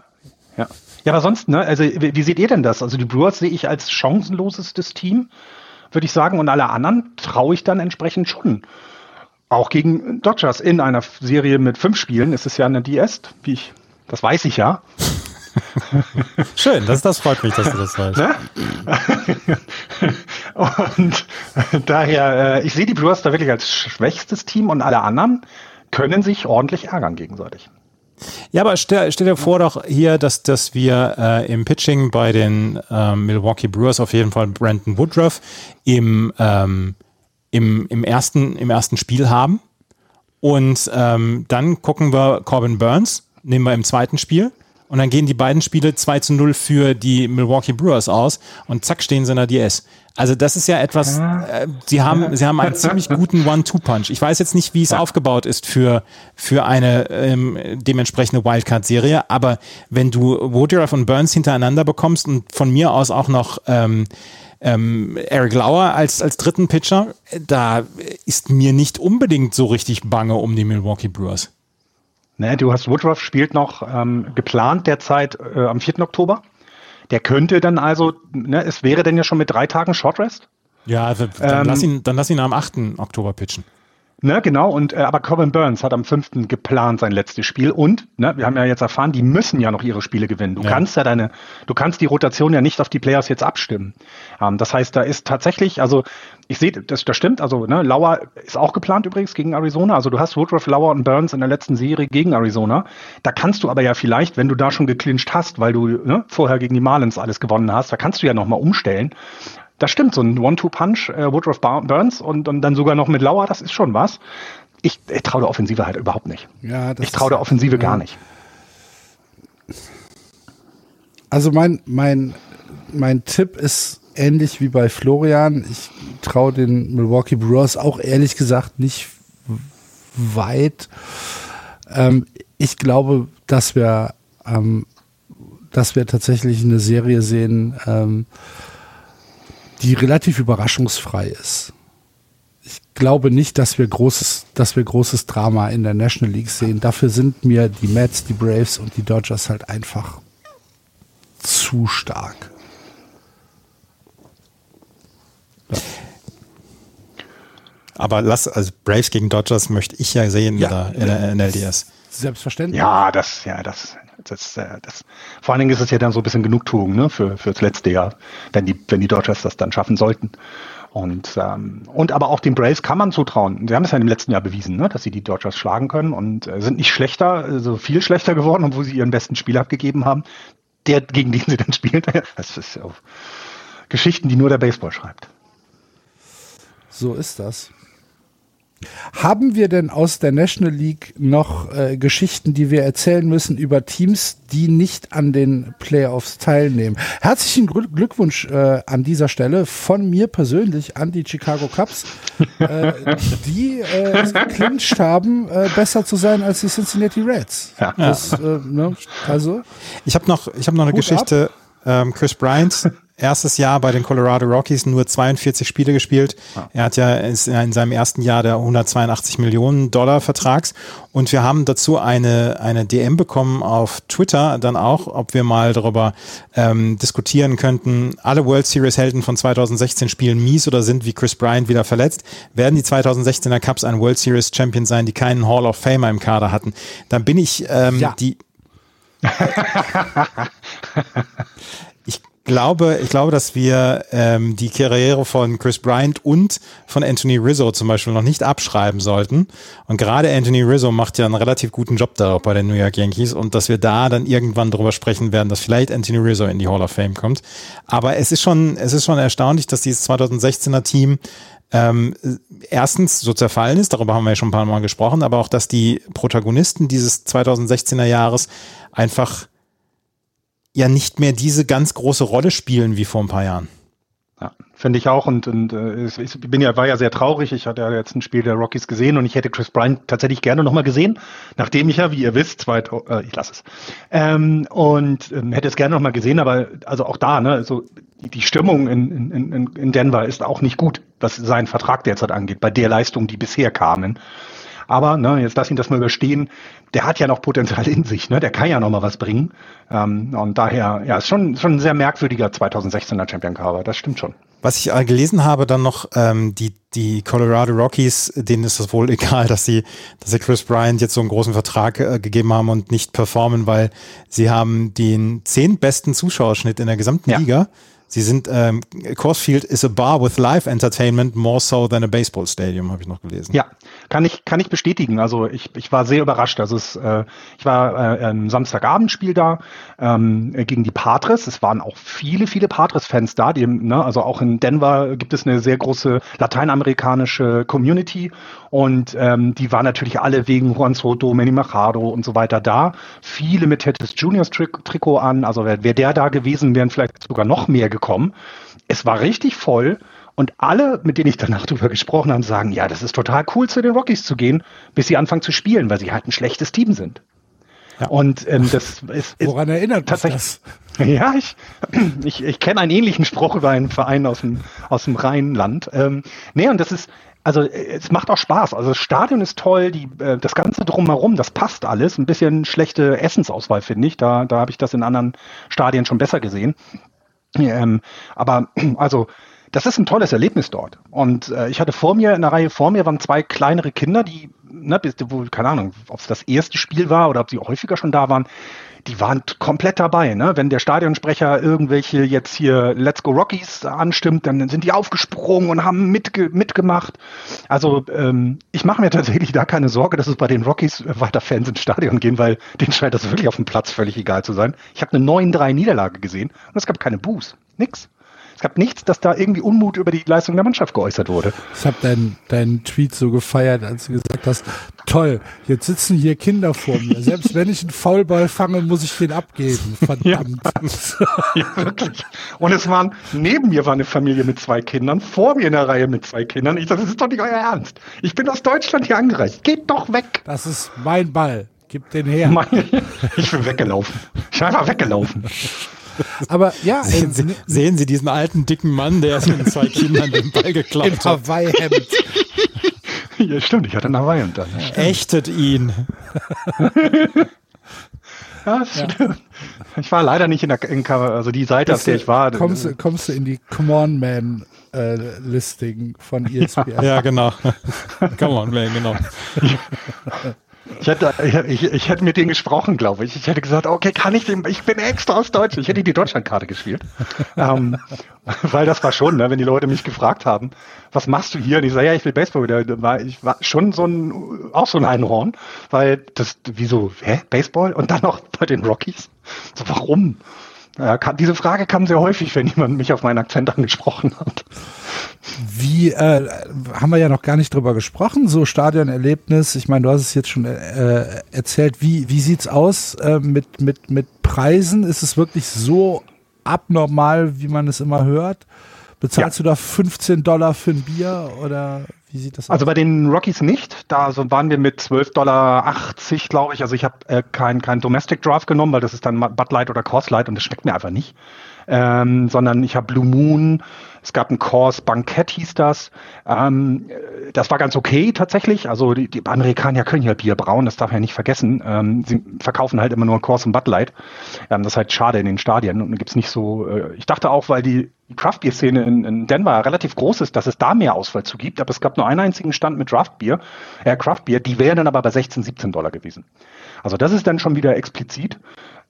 ja. Ja, aber sonst, ne, also wie, wie seht ihr denn das? Also die Brewers sehe ich als chancenlosestes Team, würde ich sagen, und alle anderen traue ich dann entsprechend schon. Auch gegen Dodgers in einer Serie mit fünf Spielen ist es ja eine DS, wie ich, das weiß ich ja. Schön, das, das freut mich, dass du das weißt. Ne? und daher, äh, ich sehe die Brewers da wirklich als schwächstes Team und alle anderen können sich ordentlich ärgern gegenseitig. Ja, aber stell, stell dir vor doch hier, dass, dass wir äh, im Pitching bei den äh, Milwaukee Brewers auf jeden Fall Brandon Woodruff im, ähm, im, im, ersten, im ersten Spiel haben. Und ähm, dann gucken wir Corbin Burns, nehmen wir im zweiten Spiel. Und dann gehen die beiden Spiele 2 zu 0 für die Milwaukee Brewers aus und zack stehen sie in der DS. Also das ist ja etwas, äh, sie haben, sie haben einen ziemlich guten One-Two-Punch. Ich weiß jetzt nicht, wie es ja. aufgebaut ist für, für eine ähm, dementsprechende Wildcard-Serie, aber wenn du Woodruff und Burns hintereinander bekommst und von mir aus auch noch ähm, ähm, Eric Lauer als, als dritten Pitcher, da ist mir nicht unbedingt so richtig bange um die Milwaukee Brewers. Ne, du hast Woodruff spielt noch ähm, geplant derzeit äh, am 4. Oktober. Der könnte dann also, ne, es wäre denn ja schon mit drei Tagen Shortrest. Ja, also dann, ähm, lass ihn, dann lass ihn am 8. Oktober pitchen. Ne, genau, und äh, aber Corbin Burns hat am 5. geplant sein letztes Spiel und, ne, wir haben ja jetzt erfahren, die müssen ja noch ihre Spiele gewinnen. Du ja. kannst ja deine, du kannst die Rotation ja nicht auf die Players jetzt abstimmen. Ähm, das heißt, da ist tatsächlich, also ich sehe, das, das stimmt, also ne, Lauer ist auch geplant übrigens gegen Arizona. Also du hast Woodruff, Lauer und Burns in der letzten Serie gegen Arizona. Da kannst du aber ja vielleicht, wenn du da schon geclincht hast, weil du ne, vorher gegen die Marlins alles gewonnen hast, da kannst du ja nochmal umstellen. Das stimmt, so ein One-Two-Punch, äh, Woodruff Burns und, und dann sogar noch mit Lauer, das ist schon was. Ich, ich traue der Offensive halt überhaupt nicht. Ja, ich traue der Offensive ist, gar nicht. Also mein, mein, mein Tipp ist ähnlich wie bei Florian. Ich traue den Milwaukee Brewers auch ehrlich gesagt nicht weit. Ähm, ich glaube, dass wir, ähm, dass wir tatsächlich eine Serie sehen, ähm, die relativ überraschungsfrei ist. Ich glaube nicht, dass wir großes, dass wir großes Drama in der National League sehen. Dafür sind mir die Mets, die Braves und die Dodgers halt einfach zu stark. Ja. Aber lass, also Braves gegen Dodgers möchte ich ja sehen ja, in, der, in der NLDS. Selbstverständlich. Ja, das, ja, das, das, äh, das, vor allen Dingen ist es ja dann so ein bisschen Genugtuung ne, für, für das letzte Jahr, wenn die, wenn die Dodgers das dann schaffen sollten. Und, ähm, und aber auch den Braves kann man zutrauen. Sie haben es ja im letzten Jahr bewiesen, ne, dass sie die Dodgers schlagen können und äh, sind nicht schlechter, also viel schlechter geworden, obwohl sie ihren besten Spiel abgegeben haben. Der, gegen den sie dann spielen, das ist ja Geschichten, die nur der Baseball schreibt. So ist das. Haben wir denn aus der National League noch äh, Geschichten, die wir erzählen müssen über Teams, die nicht an den Playoffs teilnehmen? Herzlichen Glückwunsch äh, an dieser Stelle von mir persönlich an die Chicago Cubs, äh, die äh, es geclincht haben, äh, besser zu sein als die Cincinnati Reds. Ja. Das, äh, ne? Also ich habe noch, ich habe noch eine Geschichte. Ähm, Chris Bryant erstes Jahr bei den Colorado Rockies nur 42 Spiele gespielt. Ah. Er hat ja in seinem ersten Jahr der 182 Millionen Dollar Vertrags. Und wir haben dazu eine, eine DM bekommen auf Twitter dann auch, ob wir mal darüber ähm, diskutieren könnten. Alle World Series Helden von 2016 spielen mies oder sind wie Chris Bryant wieder verletzt. Werden die 2016er Cups ein World Series Champion sein, die keinen Hall of Famer im Kader hatten? Dann bin ich ähm, ja. die glaube, ich glaube, dass wir ähm, die Karriere von Chris Bryant und von Anthony Rizzo zum Beispiel noch nicht abschreiben sollten. Und gerade Anthony Rizzo macht ja einen relativ guten Job da bei den New York Yankees und dass wir da dann irgendwann drüber sprechen werden, dass vielleicht Anthony Rizzo in die Hall of Fame kommt. Aber es ist schon, es ist schon erstaunlich, dass dieses 2016er Team ähm, erstens so zerfallen ist, darüber haben wir ja schon ein paar Mal gesprochen, aber auch, dass die Protagonisten dieses 2016er Jahres einfach ja nicht mehr diese ganz große Rolle spielen wie vor ein paar Jahren. Ja, finde ich auch und, und äh, ich bin ja war ja sehr traurig. Ich hatte ja jetzt ein Spiel der Rockies gesehen und ich hätte Chris Bryant tatsächlich gerne nochmal gesehen, nachdem ich ja, wie ihr wisst, zweit, äh, ich lasse es ähm, und ähm, hätte es gerne nochmal gesehen, aber also auch da, ne, also die Stimmung in, in, in Denver ist auch nicht gut, was seinen Vertrag derzeit angeht, bei der Leistung, die bisher kamen. Aber ne, jetzt lass ihn das mal überstehen. Der hat ja noch Potenzial in sich, ne? Der kann ja noch mal was bringen. Ähm, und daher, ja, ist schon, schon ein sehr merkwürdiger 2016er Champion Cover. Das stimmt schon. Was ich äh, gelesen habe, dann noch ähm, die die Colorado Rockies, denen ist es wohl egal, dass sie, dass sie Chris Bryant jetzt so einen großen Vertrag äh, gegeben haben und nicht performen, weil sie haben den zehntbesten Zuschauerschnitt in der gesamten ja. Liga. Sie sind, ähm, Coors Field is a bar with live entertainment more so than a baseball stadium, habe ich noch gelesen. Ja, kann ich, kann ich bestätigen. Also ich, ich war sehr überrascht. Also es, äh, ich war äh, ein Samstagabendspiel da ähm, gegen die Patres. Es waren auch viele, viele Patres-Fans da. Die, ne, also auch in Denver gibt es eine sehr große lateinamerikanische Community und ähm, die waren natürlich alle wegen Juan Soto, Manny Machado und so weiter da. Viele mit Tetris Juniors Trikot an. Also wäre wär der da gewesen, wären vielleicht sogar noch mehr gekommen. Es war richtig voll. Und alle, mit denen ich danach drüber gesprochen habe, sagen, ja, das ist total cool, zu den Rockies zu gehen, bis sie anfangen zu spielen, weil sie halt ein schlechtes Team sind. Ja. Und ähm, das ist, ist woran erinnert tatsächlich. Das? Ja, ich, ich, ich kenne einen ähnlichen Spruch über einen Verein aus dem aus dem Rheinland. Ähm, nee, und das ist also es macht auch Spaß. Also das Stadion ist toll, die, äh, das Ganze drumherum, das passt alles. Ein bisschen schlechte Essensauswahl, finde ich. Da, da habe ich das in anderen Stadien schon besser gesehen. Ähm, aber also das ist ein tolles Erlebnis dort. Und äh, ich hatte vor mir, in der Reihe vor mir waren zwei kleinere Kinder, die, ne, wo, keine Ahnung, ob es das erste Spiel war oder ob sie häufiger schon da waren, die waren komplett dabei. Ne? Wenn der Stadionsprecher irgendwelche jetzt hier Let's Go Rockies anstimmt, dann sind die aufgesprungen und haben mitge mitgemacht. Also ähm, ich mache mir tatsächlich da keine Sorge, dass es bei den Rockies weiter Fans ins Stadion gehen, weil denen scheint das wirklich auf dem Platz völlig egal zu sein. Ich habe eine 9-3 Niederlage gesehen und es gab keine Boos. Nix. Es gab nichts, dass da irgendwie Unmut über die Leistung der Mannschaft geäußert wurde. Ich habe deinen dein Tweet so gefeiert, als du gesagt hast, toll, jetzt sitzen hier Kinder vor mir. Selbst wenn ich einen Faulball fange, muss ich den abgeben. Verdammt. Ja, ja, wirklich. Und es waren, neben mir war eine Familie mit zwei Kindern, vor mir in der Reihe mit zwei Kindern. Ich dachte, das ist doch nicht euer Ernst. Ich bin aus Deutschland hier angereist. Geht doch weg. Das ist mein Ball. Gib den her. Ich bin weggelaufen. Ich bin einfach weggelaufen. Aber ja. Sehen, ähm, Sie, sehen Sie diesen alten, dicken Mann, der ist mit zwei Kindern den Ball geklaut Im Hawaii-Hemd. ja, stimmt, ich hatte ein Hawaii-Hemd dann. Ächtet ihn. ja, stimmt. Ich war leider nicht in der, in, also die Seite, auf der ich war. Kommst, du, kommst du in die Come On Man äh, Listing von ESPN? ja, genau. Come On Man, genau. Ich hätte, ich, ich hätte mit denen gesprochen, glaube ich. Ich hätte gesagt, okay, kann ich den, ich bin extra aus Deutschland. Ich hätte die Deutschlandkarte gespielt. ähm, weil das war schon, ne, wenn die Leute mich gefragt haben, was machst du hier? Und ich sage, ja, ich will Baseball wieder. War, ich war schon so ein, auch so ein Einhorn, weil das, wieso, hä, Baseball? Und dann noch bei den Rockies? So, warum? Ja, kann, diese Frage kam sehr häufig, wenn jemand mich auf meinen Akzent angesprochen hat. Wie äh, haben wir ja noch gar nicht drüber gesprochen, so Stadionerlebnis. Ich meine, du hast es jetzt schon äh, erzählt. Wie, wie sieht's aus äh, mit, mit, mit Preisen? Ist es wirklich so abnormal, wie man es immer hört? Bezahlst ja. du da 15 Dollar für ein Bier oder wie sieht das aus? Also bei den Rockies nicht. Da so waren wir mit 12,80 Dollar, glaube ich. Also ich habe äh, kein, kein Domestic Draft genommen, weil das ist dann Bud Light oder Coors Light und das schmeckt mir einfach nicht. Ähm, sondern ich habe Blue Moon, es gab ein Course Bankett hieß das. Ähm, das war ganz okay tatsächlich. Also die, die Amerikaner können ja Bier brauen, das darf man ja nicht vergessen. Ähm, sie verkaufen halt immer nur Course und Bud Light. Ähm, das ist halt schade in den Stadien. Und da gibt's nicht so. Äh, ich dachte auch, weil die Craft Beer Szene in, in Denver relativ groß ist, dass es da mehr Auswahl zu gibt. Aber es gab nur einen einzigen Stand mit Draft Beer, äh, Craft Beer. Die wären dann aber bei 16, 17 Dollar gewesen. Also das ist dann schon wieder explizit.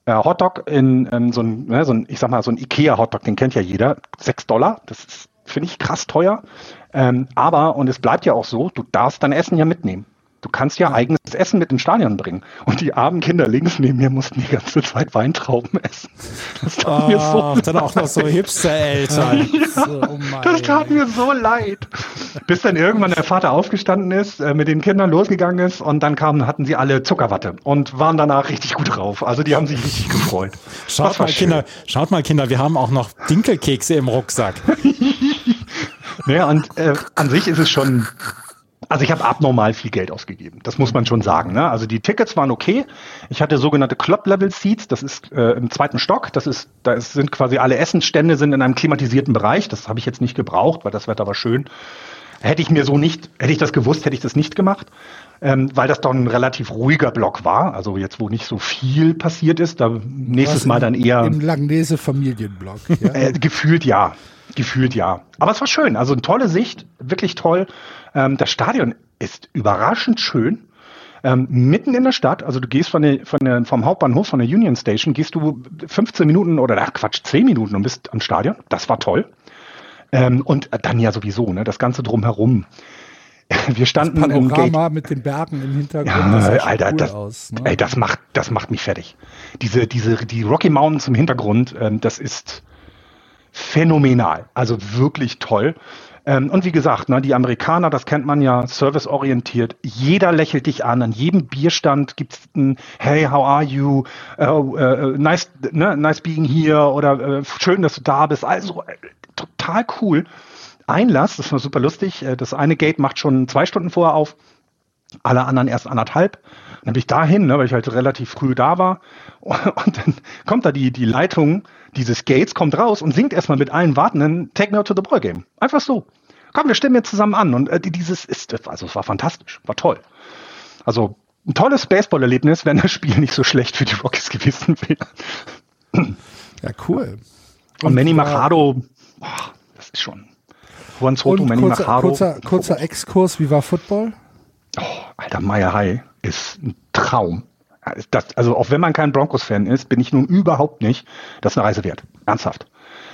Äh, Hotdog in ähm, so ein, ne, so ein, ich sag mal, so ein Ikea-Hotdog, den kennt ja jeder, sechs Dollar. Das ist, finde ich, krass teuer. Ähm, aber, und es bleibt ja auch so, du darfst dein Essen ja mitnehmen. Du kannst ja eigenes Essen mit ins Stadion bringen. Und die armen Kinder links neben mir mussten die ganze Zeit Weintrauben essen. Das tat oh, mir so dann auch noch so Hipster-Eltern. ja, oh das tat mir so leid. Bis dann irgendwann der Vater aufgestanden ist, äh, mit den Kindern losgegangen ist und dann kamen, hatten sie alle Zuckerwatte und waren danach richtig gut drauf. Also die haben sich richtig gefreut. Schaut mal, Kinder, schaut mal, Kinder, wir haben auch noch Dinkelkekse im Rucksack. naja, und äh, an sich ist es schon also ich habe abnormal viel Geld ausgegeben. Das muss man schon sagen. Ne? Also die Tickets waren okay. Ich hatte sogenannte Club-Level-Seats. Das ist äh, im zweiten Stock. Das ist, da ist, sind quasi alle Essensstände sind in einem klimatisierten Bereich. Das habe ich jetzt nicht gebraucht, weil das Wetter war schön. Hätte ich mir so nicht, hätte ich das gewusst, hätte ich das nicht gemacht, ähm, weil das doch ein relativ ruhiger Block war. Also jetzt, wo nicht so viel passiert ist, da nächstes Mal dann eher im Langnese Familienblock. Ja? äh, gefühlt ja, gefühlt ja. Aber es war schön. Also eine tolle Sicht, wirklich toll. Ähm, das Stadion ist überraschend schön. Ähm, mitten in der Stadt, also du gehst von der, von der, vom Hauptbahnhof, von der Union Station, gehst du 15 Minuten oder ach Quatsch, 10 Minuten und bist am Stadion. Das war toll. Ähm, und dann ja sowieso, ne, das Ganze drumherum. Wir standen das Panorama mit den Bergen im Hintergrund. Ja, das Alter, cool das, aus, ne? ey, das macht, das macht mich fertig. Diese, diese, die Rocky Mountains im Hintergrund, ähm, das ist phänomenal. Also wirklich toll. Ähm, und wie gesagt, ne, die Amerikaner, das kennt man ja, serviceorientiert. Jeder lächelt dich an. An jedem Bierstand gibt's ein Hey, how are you? Uh, uh, nice, ne, nice being here oder uh, schön, dass du da bist. Also total cool. Einlass, das war super lustig. Das eine Gate macht schon zwei Stunden vorher auf, alle anderen erst anderthalb. Dann bin ich dahin, ne, weil ich halt relativ früh da war. Und dann kommt da die, die Leitung dieses Gates, kommt raus und singt erstmal mit allen Wartenden Take Me to the Ball Game. Einfach so. Komm, wir stimmen jetzt zusammen an. Und äh, dieses ist, also es war fantastisch, war toll. Also ein tolles Baseball-Erlebnis, wenn das Spiel nicht so schlecht für die Rockies gewesen wäre. Ja, cool. Und, und Manny Machado, oh, das ist schon. Juan Soto, Manny kurzer, Machado. Kurzer, kurzer Exkurs, wie war Football? Oh, Alter, Maya High ist ein Traum. Das, also auch wenn man kein Broncos-Fan ist, bin ich nun überhaupt nicht. Das ist eine Reise wert. Ernsthaft.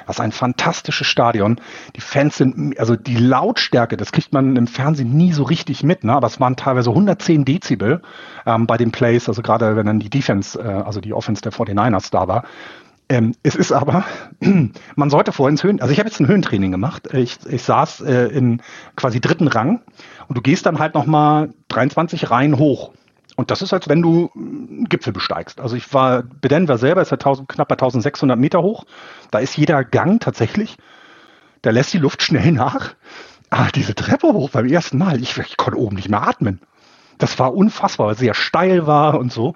Das ist ein fantastisches Stadion. Die Fans sind, also die Lautstärke, das kriegt man im Fernsehen nie so richtig mit, ne? aber es waren teilweise 110 Dezibel ähm, bei den Plays, also gerade wenn dann die Defense, äh, also die Offense der 49ers da war. Ähm, es ist aber, man sollte vorhin ins Höhen, also ich habe jetzt ein Höhentraining gemacht. Ich, ich saß äh, in quasi dritten Rang und du gehst dann halt nochmal 23 Reihen hoch. Und das ist, als wenn du einen Gipfel besteigst. Also ich war, Bedenver selber ist ja 1000, knapp bei 1600 Meter hoch. Da ist jeder Gang tatsächlich, da lässt die Luft schnell nach. Aber diese Treppe hoch beim ersten Mal, ich, ich konnte oben nicht mehr atmen. Das war unfassbar, weil es sehr steil war und so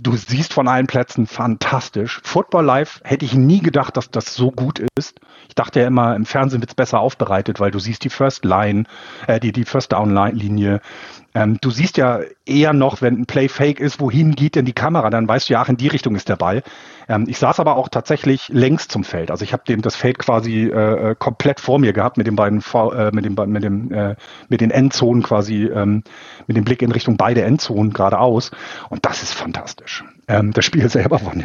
du siehst von allen Plätzen fantastisch. Football Live hätte ich nie gedacht, dass das so gut ist. Ich dachte ja immer, im Fernsehen wird es besser aufbereitet, weil du siehst die First Line, äh, die, die First Down Linie, ähm, du siehst ja eher noch, wenn ein Play fake ist, wohin geht denn die Kamera? Dann weißt du ja, ach, in die Richtung ist der Ball. Ähm, ich saß aber auch tatsächlich längs zum Feld. Also ich habe dem das Feld quasi äh, äh komplett vor mir gehabt mit den beiden v äh, mit dem mit dem äh, mit den Endzonen quasi ähm, mit dem Blick in Richtung beide Endzonen geradeaus. Und das ist fantastisch. Ähm, das Spiel selber war eine,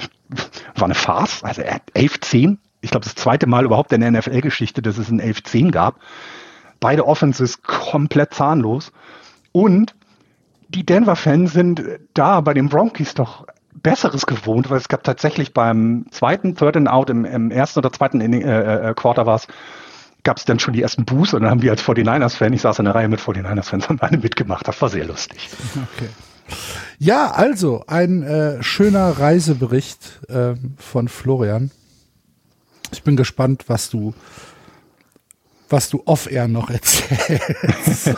war eine Farce. Also 11-10. Ich glaube, das zweite Mal überhaupt in der NFL-Geschichte, dass es ein 11-10 gab. Beide Offenses komplett zahnlos. Und die Denver-Fans sind da bei den Bronkies doch Besseres gewohnt, weil es gab tatsächlich beim zweiten Third and Out im, im ersten oder zweiten Inning, äh, äh, Quarter war es, gab es dann schon die ersten Boos und dann haben wir als 49ers-Fan, ich saß in der Reihe mit 49ers-Fans, haben alle mitgemacht. Das war sehr lustig. Okay. Ja, also ein äh, schöner Reisebericht äh, von Florian. Ich bin gespannt, was du was du off-air noch erzählst.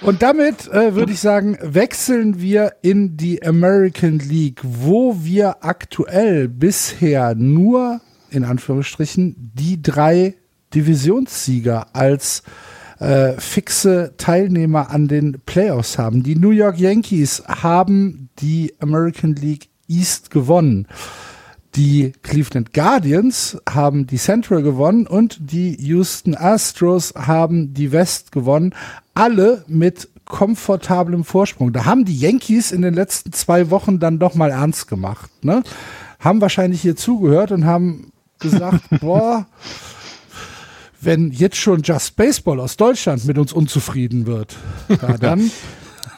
Und damit äh, würde ich sagen, wechseln wir in die American League, wo wir aktuell bisher nur, in Anführungsstrichen, die drei Divisionssieger als äh, fixe Teilnehmer an den Playoffs haben. Die New York Yankees haben die American League East gewonnen. Die Cleveland Guardians haben die Central gewonnen und die Houston Astros haben die West gewonnen. Alle mit komfortablem Vorsprung. Da haben die Yankees in den letzten zwei Wochen dann doch mal ernst gemacht. Ne? Haben wahrscheinlich hier zugehört und haben gesagt, boah, wenn jetzt schon Just Baseball aus Deutschland mit uns unzufrieden wird, ja, dann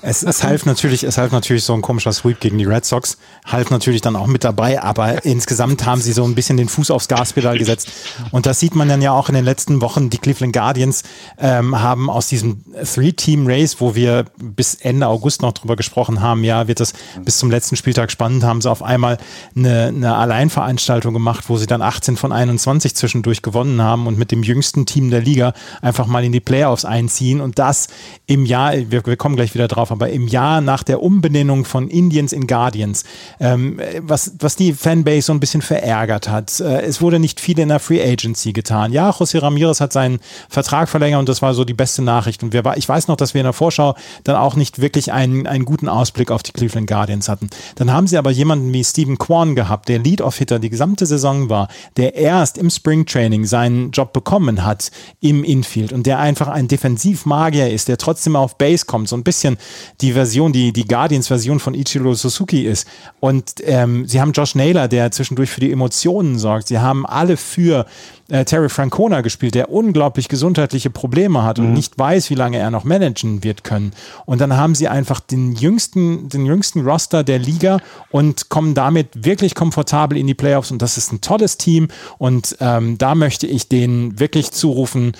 es, es half natürlich, es half natürlich so ein komischer Sweep gegen die Red Sox, half natürlich dann auch mit dabei, aber insgesamt haben sie so ein bisschen den Fuß aufs Gaspedal gesetzt. Und das sieht man dann ja auch in den letzten Wochen. Die Cleveland Guardians ähm, haben aus diesem Three-Team-Race, wo wir bis Ende August noch drüber gesprochen haben, ja, wird das bis zum letzten Spieltag spannend, haben sie auf einmal eine, eine Alleinveranstaltung gemacht, wo sie dann 18 von 21 zwischendurch gewonnen haben und mit dem jüngsten Team der Liga einfach mal in die Playoffs einziehen und das im Jahr, wir, wir kommen gleich wieder drauf, aber im Jahr nach der Umbenennung von Indians in Guardians, ähm, was, was die Fanbase so ein bisschen verärgert hat. Äh, es wurde nicht viel in der Free Agency getan. Ja, José Ramirez hat seinen Vertrag verlängert und das war so die beste Nachricht. Und wir, ich weiß noch, dass wir in der Vorschau dann auch nicht wirklich einen, einen guten Ausblick auf die Cleveland Guardians hatten. Dann haben sie aber jemanden wie Stephen Kwan gehabt, der Lead-Off-Hitter die gesamte Saison war, der erst im Spring Training seinen Job bekommen hat im Infield und der einfach ein Defensivmagier ist, der trotzdem auf Base kommt, so ein bisschen die Version, die, die Guardians-Version von Ichiro Suzuki ist. Und ähm, sie haben Josh Naylor, der zwischendurch für die Emotionen sorgt. Sie haben alle für äh, Terry Francona gespielt, der unglaublich gesundheitliche Probleme hat und mhm. nicht weiß, wie lange er noch managen wird können. Und dann haben sie einfach den jüngsten, den jüngsten Roster der Liga und kommen damit wirklich komfortabel in die Playoffs. Und das ist ein tolles Team. Und ähm, da möchte ich denen wirklich zurufen,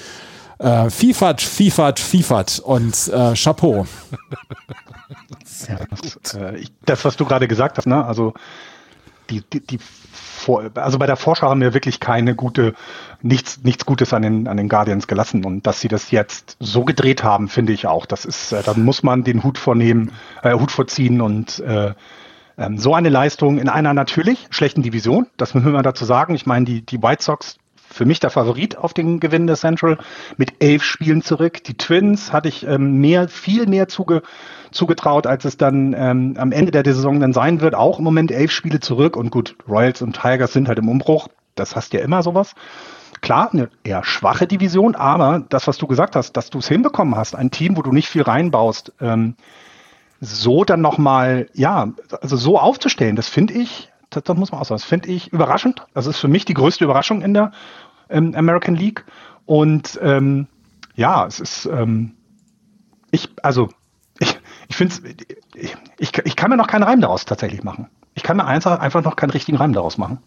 äh, Fifat, Fifat, Fifat und äh, Chapeau. Ja, das, äh, das, was du gerade gesagt hast, ne? also die, die, die also bei der Vorschau haben wir wirklich keine gute, nichts, nichts Gutes an den, an den Guardians gelassen. Und dass sie das jetzt so gedreht haben, finde ich auch. Das ist, äh, dann muss man den Hut vornehmen, äh, Hut vorziehen und äh, ähm, so eine Leistung in einer natürlich schlechten Division, das müssen wir dazu sagen. Ich meine, die, die White Sox für mich der Favorit auf den Gewinn der Central mit elf Spielen zurück. Die Twins hatte ich ähm, mehr, viel mehr zuge, zugetraut, als es dann ähm, am Ende der Saison dann sein wird. Auch im Moment elf Spiele zurück und gut, Royals und Tigers sind halt im Umbruch. Das hast ja immer sowas. Klar, eine eher schwache Division, aber das, was du gesagt hast, dass du es hinbekommen hast, ein Team, wo du nicht viel reinbaust, ähm, so dann nochmal, ja, also so aufzustellen, das finde ich, das, das, muss man auch sagen, das finde ich überraschend. Das ist für mich die größte Überraschung in der ähm, American League. Und ähm, ja, es ist, ähm, ich, also, ich, ich finde ich, ich, ich kann mir noch keinen Reim daraus tatsächlich machen. Ich kann mir einfach, einfach noch keinen richtigen Reim daraus machen.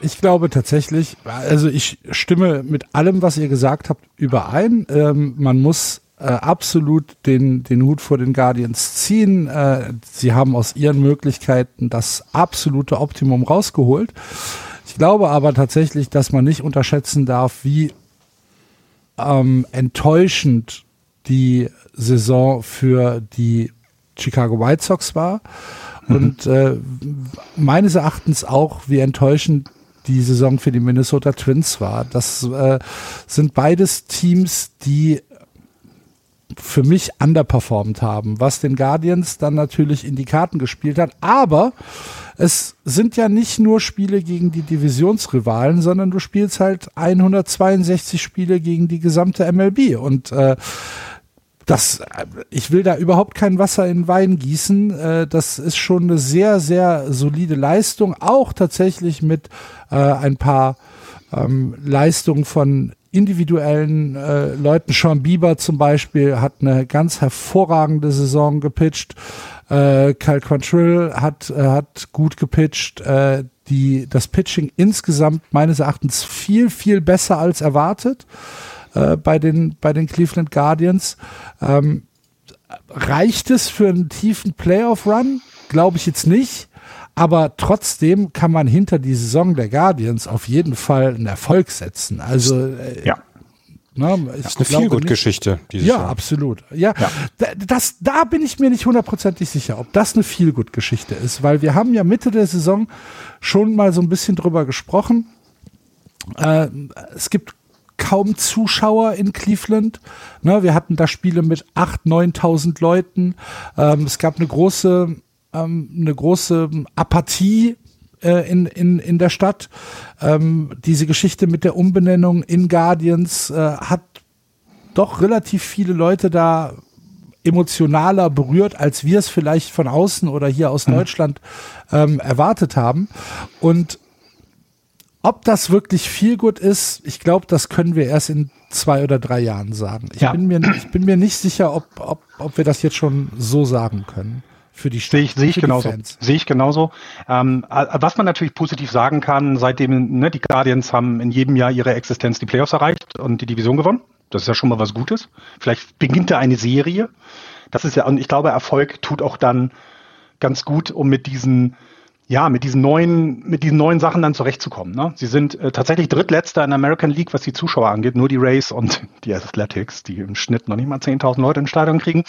Ich glaube tatsächlich, also ich stimme mit allem, was ihr gesagt habt, überein. Ähm, man muss äh, absolut den, den Hut vor den Guardians ziehen. Äh, sie haben aus ihren Möglichkeiten das absolute Optimum rausgeholt. Ich glaube aber tatsächlich, dass man nicht unterschätzen darf, wie ähm, enttäuschend die Saison für die Chicago White Sox war. Mhm. Und äh, meines Erachtens auch, wie enttäuschend die Saison für die Minnesota Twins war. Das äh, sind beides Teams, die für mich underperformed haben, was den Guardians dann natürlich in die Karten gespielt hat. Aber es sind ja nicht nur Spiele gegen die Divisionsrivalen, sondern du spielst halt 162 Spiele gegen die gesamte MLB. Und äh, das, ich will da überhaupt kein Wasser in Wein gießen. Äh, das ist schon eine sehr, sehr solide Leistung, auch tatsächlich mit äh, ein paar ähm, Leistungen von individuellen äh, Leuten. Sean Bieber zum Beispiel hat eine ganz hervorragende Saison gepitcht. Äh, Kyle Quantrill hat, äh, hat gut gepitcht. Äh, die, das Pitching insgesamt meines Erachtens viel, viel besser als erwartet äh, bei, den, bei den Cleveland Guardians. Ähm, reicht es für einen tiefen Playoff-Run? Glaube ich jetzt nicht. Aber trotzdem kann man hinter die Saison der Guardians auf jeden Fall einen Erfolg setzen. Also äh, ja. Na, das ist eine Feelgood-Geschichte. Ja, Jahr. absolut. Ja, ja. Das, da bin ich mir nicht hundertprozentig sicher, ob das eine Feelgood-Geschichte ist, weil wir haben ja Mitte der Saison schon mal so ein bisschen drüber gesprochen. Äh, es gibt kaum Zuschauer in Cleveland. Ne, wir hatten da Spiele mit 8.000, 9.000 Leuten. Ähm, es gab eine große, ähm, eine große Apathie äh, in, in, in der Stadt. Ähm, diese Geschichte mit der Umbenennung in Guardians äh, hat doch relativ viele Leute da emotionaler berührt, als wir es vielleicht von außen oder hier aus mhm. Deutschland ähm, erwartet haben. Und ob das wirklich viel gut ist, ich glaube, das können wir erst in zwei oder drei Jahren sagen. Ich, ja. bin, mir, ich bin mir nicht sicher, ob, ob, ob wir das jetzt schon so sagen können für die Sehe ich, sehe ich genauso. Sehe ich genauso. Ähm, was man natürlich positiv sagen kann, seitdem ne, die Guardians haben in jedem Jahr ihre Existenz die Playoffs erreicht und die Division gewonnen. Das ist ja schon mal was Gutes. Vielleicht beginnt da eine Serie. Das ist ja, und ich glaube, Erfolg tut auch dann ganz gut, um mit diesen ja, mit diesen neuen, mit diesen neuen Sachen dann zurechtzukommen. Ne? Sie sind äh, tatsächlich drittletzter in der American League, was die Zuschauer angeht. Nur die Rays und die Athletics, die im Schnitt noch nicht mal 10.000 Leute ins Stadion kriegen,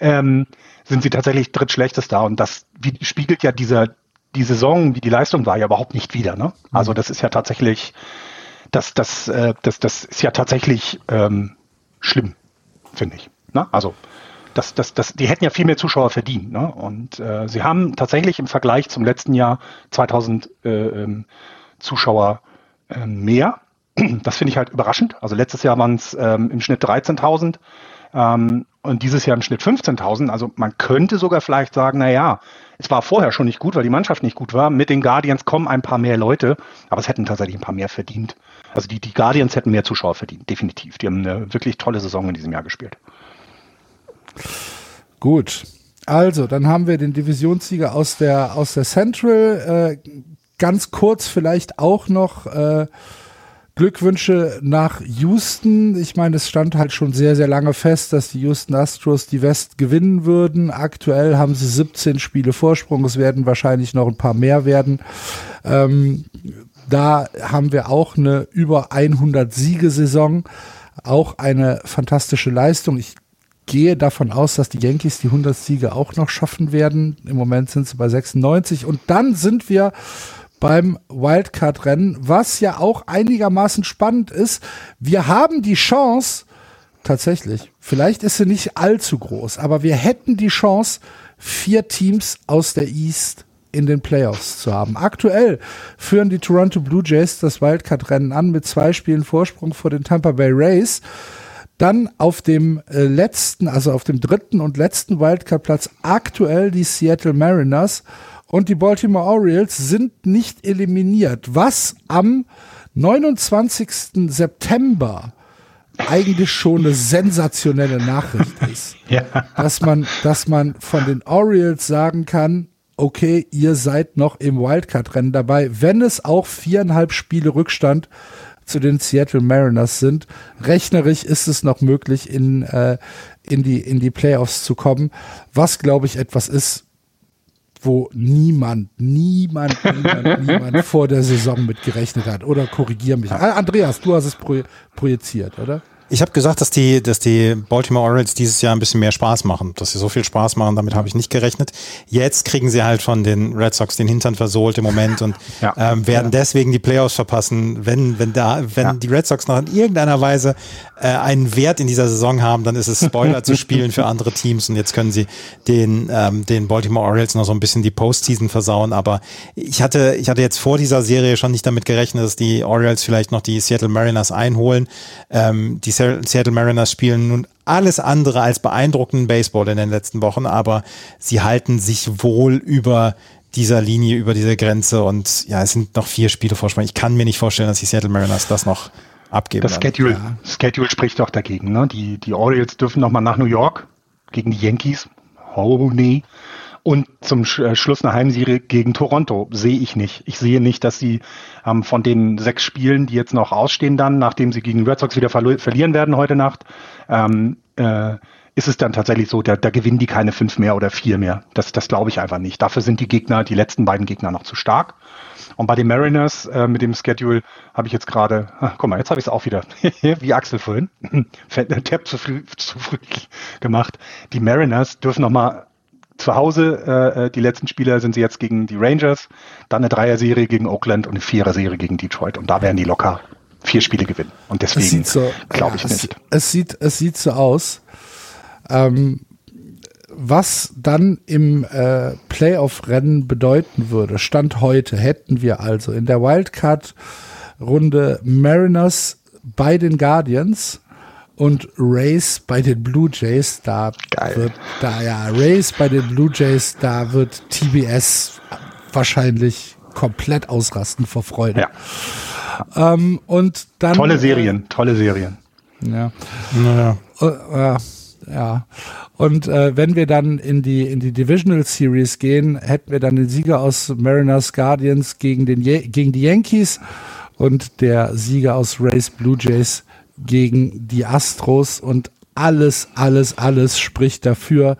ähm, sind sie tatsächlich drittschlechtester. Und das wie, spiegelt ja dieser, die Saison, wie die Leistung war, ja überhaupt nicht wieder. Ne? Also das ist ja tatsächlich, das, das, äh, das, das ist ja tatsächlich ähm, schlimm, finde ich. Ne? Also das, das, das, die hätten ja viel mehr Zuschauer verdient. Ne? Und äh, sie haben tatsächlich im Vergleich zum letzten Jahr 2000 äh, ähm, Zuschauer äh, mehr. Das finde ich halt überraschend. Also letztes Jahr waren es ähm, im Schnitt 13.000 ähm, und dieses Jahr im Schnitt 15.000. Also man könnte sogar vielleicht sagen, na ja, es war vorher schon nicht gut, weil die Mannschaft nicht gut war. Mit den Guardians kommen ein paar mehr Leute, aber es hätten tatsächlich ein paar mehr verdient. Also die, die Guardians hätten mehr Zuschauer verdient, definitiv. Die haben eine wirklich tolle Saison in diesem Jahr gespielt. Gut. Also, dann haben wir den Divisionssieger aus der, aus der Central. Äh, ganz kurz vielleicht auch noch äh, Glückwünsche nach Houston. Ich meine, es stand halt schon sehr, sehr lange fest, dass die Houston Astros die West gewinnen würden. Aktuell haben sie 17 Spiele Vorsprung. Es werden wahrscheinlich noch ein paar mehr werden. Ähm, da haben wir auch eine über 100 Siegesaison. Auch eine fantastische Leistung. Ich gehe davon aus, dass die Yankees die 100 Siege auch noch schaffen werden. Im Moment sind sie bei 96 und dann sind wir beim Wildcard-Rennen, was ja auch einigermaßen spannend ist. Wir haben die Chance, tatsächlich, vielleicht ist sie nicht allzu groß, aber wir hätten die Chance, vier Teams aus der East in den Playoffs zu haben. Aktuell führen die Toronto Blue Jays das Wildcard-Rennen an mit zwei Spielen Vorsprung vor den Tampa Bay Rays. Dann auf dem äh, letzten, also auf dem dritten und letzten Wildcard-Platz aktuell die Seattle Mariners und die Baltimore Orioles sind nicht eliminiert, was am 29. September eigentlich schon eine sensationelle Nachricht ist. ja. Dass man, dass man von den Orioles sagen kann, okay, ihr seid noch im Wildcard-Rennen dabei, wenn es auch viereinhalb Spiele Rückstand zu den Seattle Mariners sind. Rechnerisch ist es noch möglich, in, äh, in, die, in die Playoffs zu kommen, was, glaube ich, etwas ist, wo niemand, niemand, niemand, niemand vor der Saison mit gerechnet hat. Oder korrigier mich. Andreas, du hast es projiziert, oder? Ich habe gesagt, dass die, dass die Baltimore Orioles dieses Jahr ein bisschen mehr Spaß machen, dass sie so viel Spaß machen, damit habe ich nicht gerechnet. Jetzt kriegen sie halt von den Red Sox den Hintern versohlt im Moment und ja. ähm, werden ja. deswegen die Playoffs verpassen. Wenn, wenn da, wenn ja. die Red Sox noch in irgendeiner Weise äh, einen Wert in dieser Saison haben, dann ist es Spoiler zu spielen für andere Teams und jetzt können sie den, ähm, den Baltimore Orioles noch so ein bisschen die Postseason versauen. Aber ich hatte, ich hatte jetzt vor dieser Serie schon nicht damit gerechnet, dass die Orioles vielleicht noch die Seattle Mariners einholen. Ähm, die Seattle Mariners spielen nun alles andere als beeindruckenden Baseball in den letzten Wochen, aber sie halten sich wohl über dieser Linie, über diese Grenze und ja, es sind noch vier Spiele Vorsprung. Ich kann mir nicht vorstellen, dass die Seattle Mariners das noch abgeben. Das Schedule, ja. Schedule spricht doch dagegen. Ne? Die, die Orioles dürfen noch mal nach New York gegen die Yankees. Oh nee. Und zum äh, Schluss eine Heimserie gegen Toronto sehe ich nicht. Ich sehe nicht, dass sie ähm, von den sechs Spielen, die jetzt noch ausstehen dann, nachdem sie gegen Red Sox wieder verlieren werden heute Nacht, ähm, äh, ist es dann tatsächlich so, da, da gewinnen die keine fünf mehr oder vier mehr. Das, das glaube ich einfach nicht. Dafür sind die Gegner, die letzten beiden Gegner noch zu stark. Und bei den Mariners äh, mit dem Schedule habe ich jetzt gerade, guck mal, jetzt habe ich es auch wieder, wie Axel vorhin, Tab zu früh, zu früh gemacht. Die Mariners dürfen noch mal zu Hause, äh, äh, die letzten Spieler sind sie jetzt gegen die Rangers, dann eine Dreier-Serie gegen Oakland und eine Vierer-Serie gegen Detroit. Und da werden die locker vier Spiele gewinnen. Und deswegen so, glaube ich ja, nicht. Es, es, sieht, es sieht so aus. Ähm, was dann im äh, Playoff-Rennen bedeuten würde, Stand heute, hätten wir also in der Wildcard-Runde Mariners bei den Guardians und Race bei den Blue Jays. Da Geil. wird, da ja, Race bei den Blue Jays, da wird TBS wahrscheinlich komplett ausrasten vor Freude. Ja. Ähm, und dann. Tolle Serien, tolle Serien. Ja. Naja. Äh, äh, ja. Und äh, wenn wir dann in die in die Divisional Series gehen, hätten wir dann den Sieger aus Mariners Guardians gegen den gegen die Yankees und der Sieger aus Rays Blue Jays gegen die Astros und alles alles alles spricht dafür,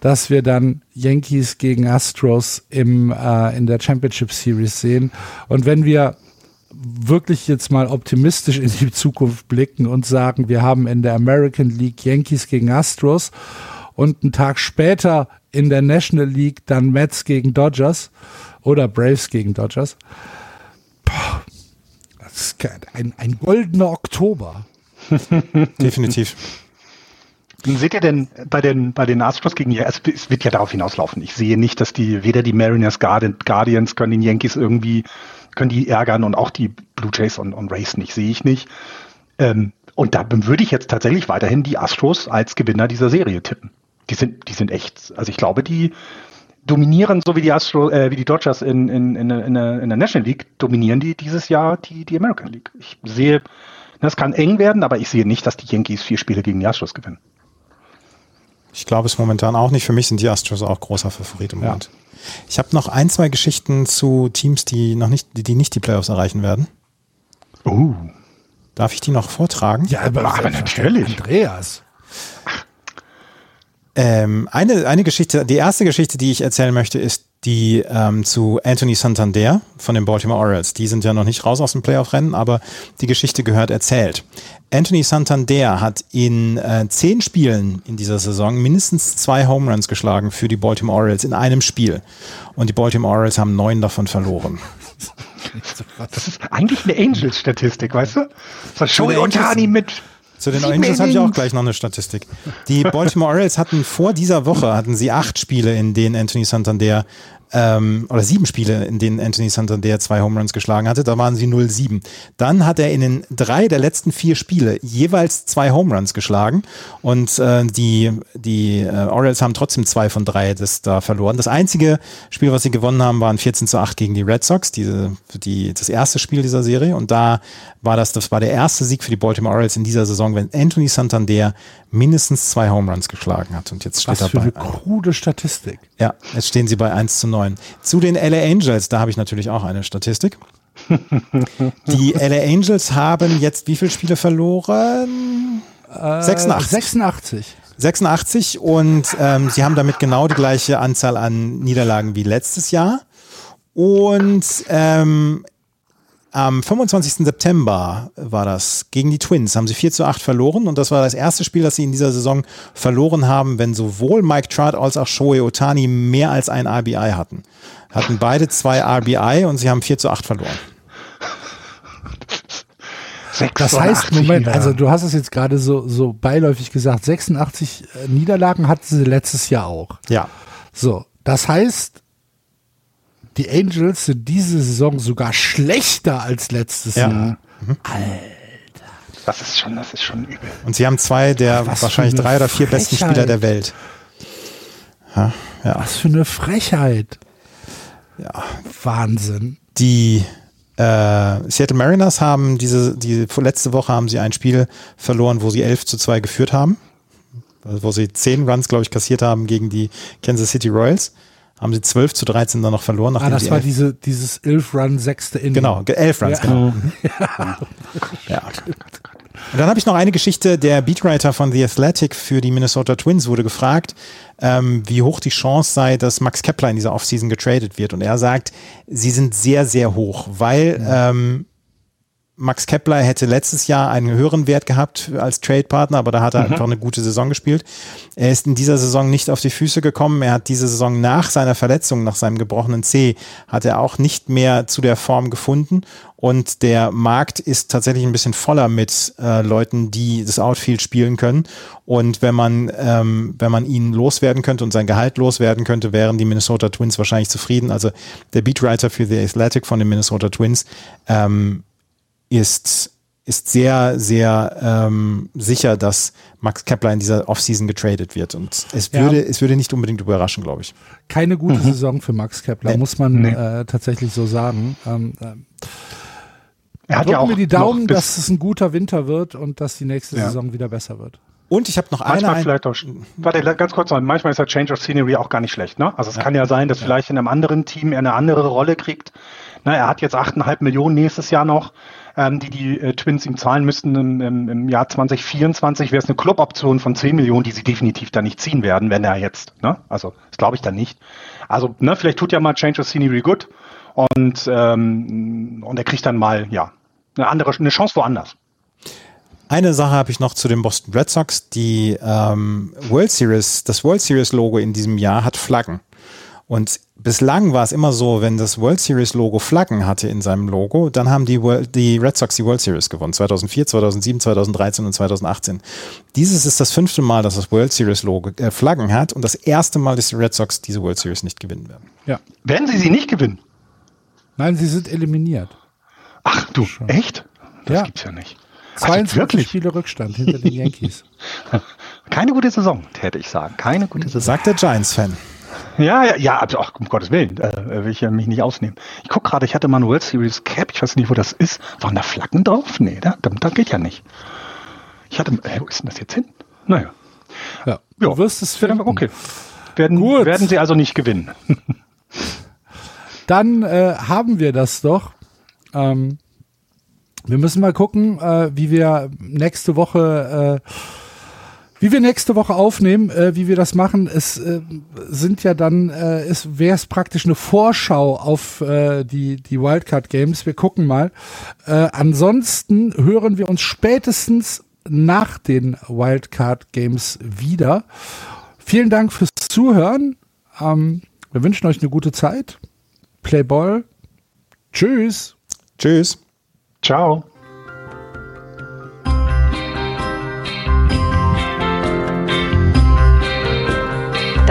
dass wir dann Yankees gegen Astros im äh, in der Championship Series sehen und wenn wir wirklich jetzt mal optimistisch in die Zukunft blicken und sagen, wir haben in der American League Yankees gegen Astros und einen Tag später in der National League dann Mets gegen Dodgers oder Braves gegen Dodgers. Ein, ein goldener Oktober. Definitiv. Seht ihr denn bei den, bei den Astros gegen, ja, es, es wird ja darauf hinauslaufen. Ich sehe nicht, dass die, weder die Mariners Guardians können den Yankees irgendwie können die ärgern und auch die Blue Jays und, und Rays nicht, sehe ich nicht. Ähm, und da würde ich jetzt tatsächlich weiterhin die Astros als Gewinner dieser Serie tippen. Die sind, die sind echt, also ich glaube, die dominieren, so wie die Astro, äh, wie die Dodgers in, in, in, in, in der National League, dominieren die dieses Jahr die, die American League. Ich sehe, das kann eng werden, aber ich sehe nicht, dass die Yankees vier Spiele gegen die Astros gewinnen. Ich glaube es momentan auch nicht. Für mich sind die Astros auch großer Favorit im Ja. Moment. Ich habe noch ein, zwei Geschichten zu Teams, die noch nicht, die, die nicht die Playoffs erreichen werden. Uh. Darf ich die noch vortragen? Ja, aber, Aber natürlich. Andreas. Ähm, eine, eine Geschichte, die erste Geschichte, die ich erzählen möchte, ist die ähm, zu Anthony Santander von den Baltimore Orioles. Die sind ja noch nicht raus aus dem Playoff-Rennen, aber die Geschichte gehört erzählt. Anthony Santander hat in äh, zehn Spielen in dieser Saison mindestens zwei Home Runs geschlagen für die Baltimore Orioles in einem Spiel. Und die Baltimore Orioles haben neun davon verloren. Das ist eigentlich eine Angels-Statistik, weißt du? So Shohei Angels- Otani mit Zu den Angels habe ich auch gleich noch eine Statistik. Die Baltimore Orioles hatten vor dieser Woche hatten sie acht Spiele, in denen Anthony Santander ähm, oder sieben Spiele, in denen Anthony Santander zwei Home Runs geschlagen hatte. Da waren sie 0-7. Dann hat er in den drei der letzten vier Spiele jeweils zwei Home Runs geschlagen und äh, die die äh, Orioles haben trotzdem zwei von drei das da verloren. Das einzige Spiel, was sie gewonnen haben, waren 14 zu 8 gegen die Red Sox, diese, die, das erste Spiel dieser Serie. Und da war das, das war der erste Sieg für die Baltimore Orioles in dieser Saison, wenn Anthony Santander mindestens zwei Home Runs geschlagen hat. Und jetzt steht Was für er eine krude Statistik. ja, jetzt stehen sie bei 1 zu 9. Zu den LA Angels, da habe ich natürlich auch eine Statistik. Die LA Angels haben jetzt wie viele Spiele verloren? 86. 86. 86 und ähm, sie haben damit genau die gleiche Anzahl an Niederlagen wie letztes Jahr. Und ähm, am 25. September war das gegen die Twins, haben sie 4 zu 8 verloren und das war das erste Spiel, das sie in dieser Saison verloren haben, wenn sowohl Mike Trout als auch Shohei Otani mehr als ein RBI hatten. Hatten beide zwei RBI und sie haben 4 zu 8 verloren. Das heißt, Moment, also du hast es jetzt gerade so, so beiläufig gesagt, 86 äh, Niederlagen hatten sie letztes Jahr auch. Ja, So, das heißt, die Angels sind diese Saison sogar schlechter als letztes Ja. Jahr. Das ist schon, das ist schon übel. und sie haben zwei der Was wahrscheinlich drei oder vier besten Frechheit. Spieler der Welt. Ja, ja. Was für eine Frechheit. ja. Wahnsinn. Die äh, Seattle Mariners haben diese, die letzte Woche haben sie ein Spiel verloren, wo sie 11 zu 2 geführt haben. Also Wo sie 10 Runs, glaube ich, kassiert haben gegen die Kansas City Royals. Haben sie 12 zu 13 dann noch verloren. Ah, das war diese, dieses 11 Run sechste Inning. Genau, 11 Runs, ja. genau. ja. ja. Und dann habe ich noch eine Geschichte. Der Beatwriter von The Athletic für die Minnesota Twins wurde gefragt, ähm, wie hoch die Chance sei, dass Max Kepler in dieser Offseason getradet wird. Und er sagt, sie sind sehr, sehr hoch, weil ähm, Max Kepler hätte letztes Jahr einen höheren Wert gehabt als Trade-Partner, aber da hat er mhm. einfach eine gute Saison gespielt. Er ist in dieser Saison nicht auf die Füße gekommen. Er hat diese Saison nach seiner Verletzung, nach seinem gebrochenen C, hat er auch nicht mehr zu der Form gefunden. Und der Markt ist tatsächlich ein bisschen voller mit äh, Leuten, die das Outfield spielen können. Und wenn man, ähm, wenn man ihn loswerden könnte und sein Gehalt loswerden könnte, wären die Minnesota Twins wahrscheinlich zufrieden. Also der Beatwriter für The Athletic von den Minnesota Twins ähm, ist, ist sehr, sehr ähm, sicher, dass Max Kepler in dieser Offseason getradet wird. Und es würde, ja. es würde nicht unbedingt überraschen, glaube ich. Keine gute mhm. Saison für Max Kepler, nee. muss man nee. äh, tatsächlich so sagen. Ähm, äh, er hat ja auch mir die Daumen, dass es ein guter Winter wird und dass die nächste ja. Saison wieder besser wird. Und ich habe noch eine. Manchmal vielleicht auch, warte, ganz kurz noch, manchmal ist der Change of Scenery auch gar nicht schlecht, ne? Also es ja. kann ja sein, dass ja. vielleicht in einem anderen Team er eine andere Rolle kriegt. Na, er hat jetzt 8,5 Millionen nächstes Jahr noch ähm, die die äh, Twins ihm zahlen müssten im, im, im Jahr 2024, wäre es eine Cluboption von 10 Millionen, die sie definitiv da nicht ziehen werden, wenn er jetzt, ne? Also das glaube ich dann nicht. Also, ne, vielleicht tut ja mal Change of Scenery gut und, ähm, und er kriegt dann mal, ja, eine andere, eine Chance woanders. Eine Sache habe ich noch zu den Boston Red Sox. Die ähm, World Series, das World Series Logo in diesem Jahr hat Flaggen. Und bislang war es immer so, wenn das World Series Logo Flaggen hatte in seinem Logo, dann haben die, World, die Red Sox die World Series gewonnen. 2004, 2007, 2013 und 2018. Dieses ist das fünfte Mal, dass das World Series Logo äh, Flaggen hat und das erste Mal, dass die Red Sox diese World Series nicht gewinnen werden. Ja. Werden sie sie nicht gewinnen? Nein, sie sind eliminiert. Ach du, Schon. echt? Das ja. gibt's ja nicht. 22 wirklich? Spiele Rückstand hinter den Yankees. Keine gute Saison, hätte ich sagen. Keine gute Saison. Sagt der Giants-Fan. Ja, ja, ja, ach, um Gottes Willen, äh, will ich ja mich nicht ausnehmen. Ich guck gerade, ich hatte mal ein World Series Cap, ich weiß nicht, wo das ist. Waren da Flaggen drauf? Nee, da, da geht ja nicht. Ich hatte, äh, wo ist denn das jetzt hin? Naja. Ja, du ja. wirst es finden. Okay. Werden, Gut. werden sie also nicht gewinnen. Dann äh, haben wir das doch. Ähm, wir müssen mal gucken, äh, wie wir nächste Woche äh, wie wir nächste Woche aufnehmen, äh, wie wir das machen, es äh, sind ja dann, äh, es wäre es praktisch eine Vorschau auf äh, die, die Wildcard Games. Wir gucken mal. Äh, ansonsten hören wir uns spätestens nach den Wildcard Games wieder. Vielen Dank fürs Zuhören. Ähm, wir wünschen euch eine gute Zeit. Play Ball. Tschüss. Tschüss. Ciao.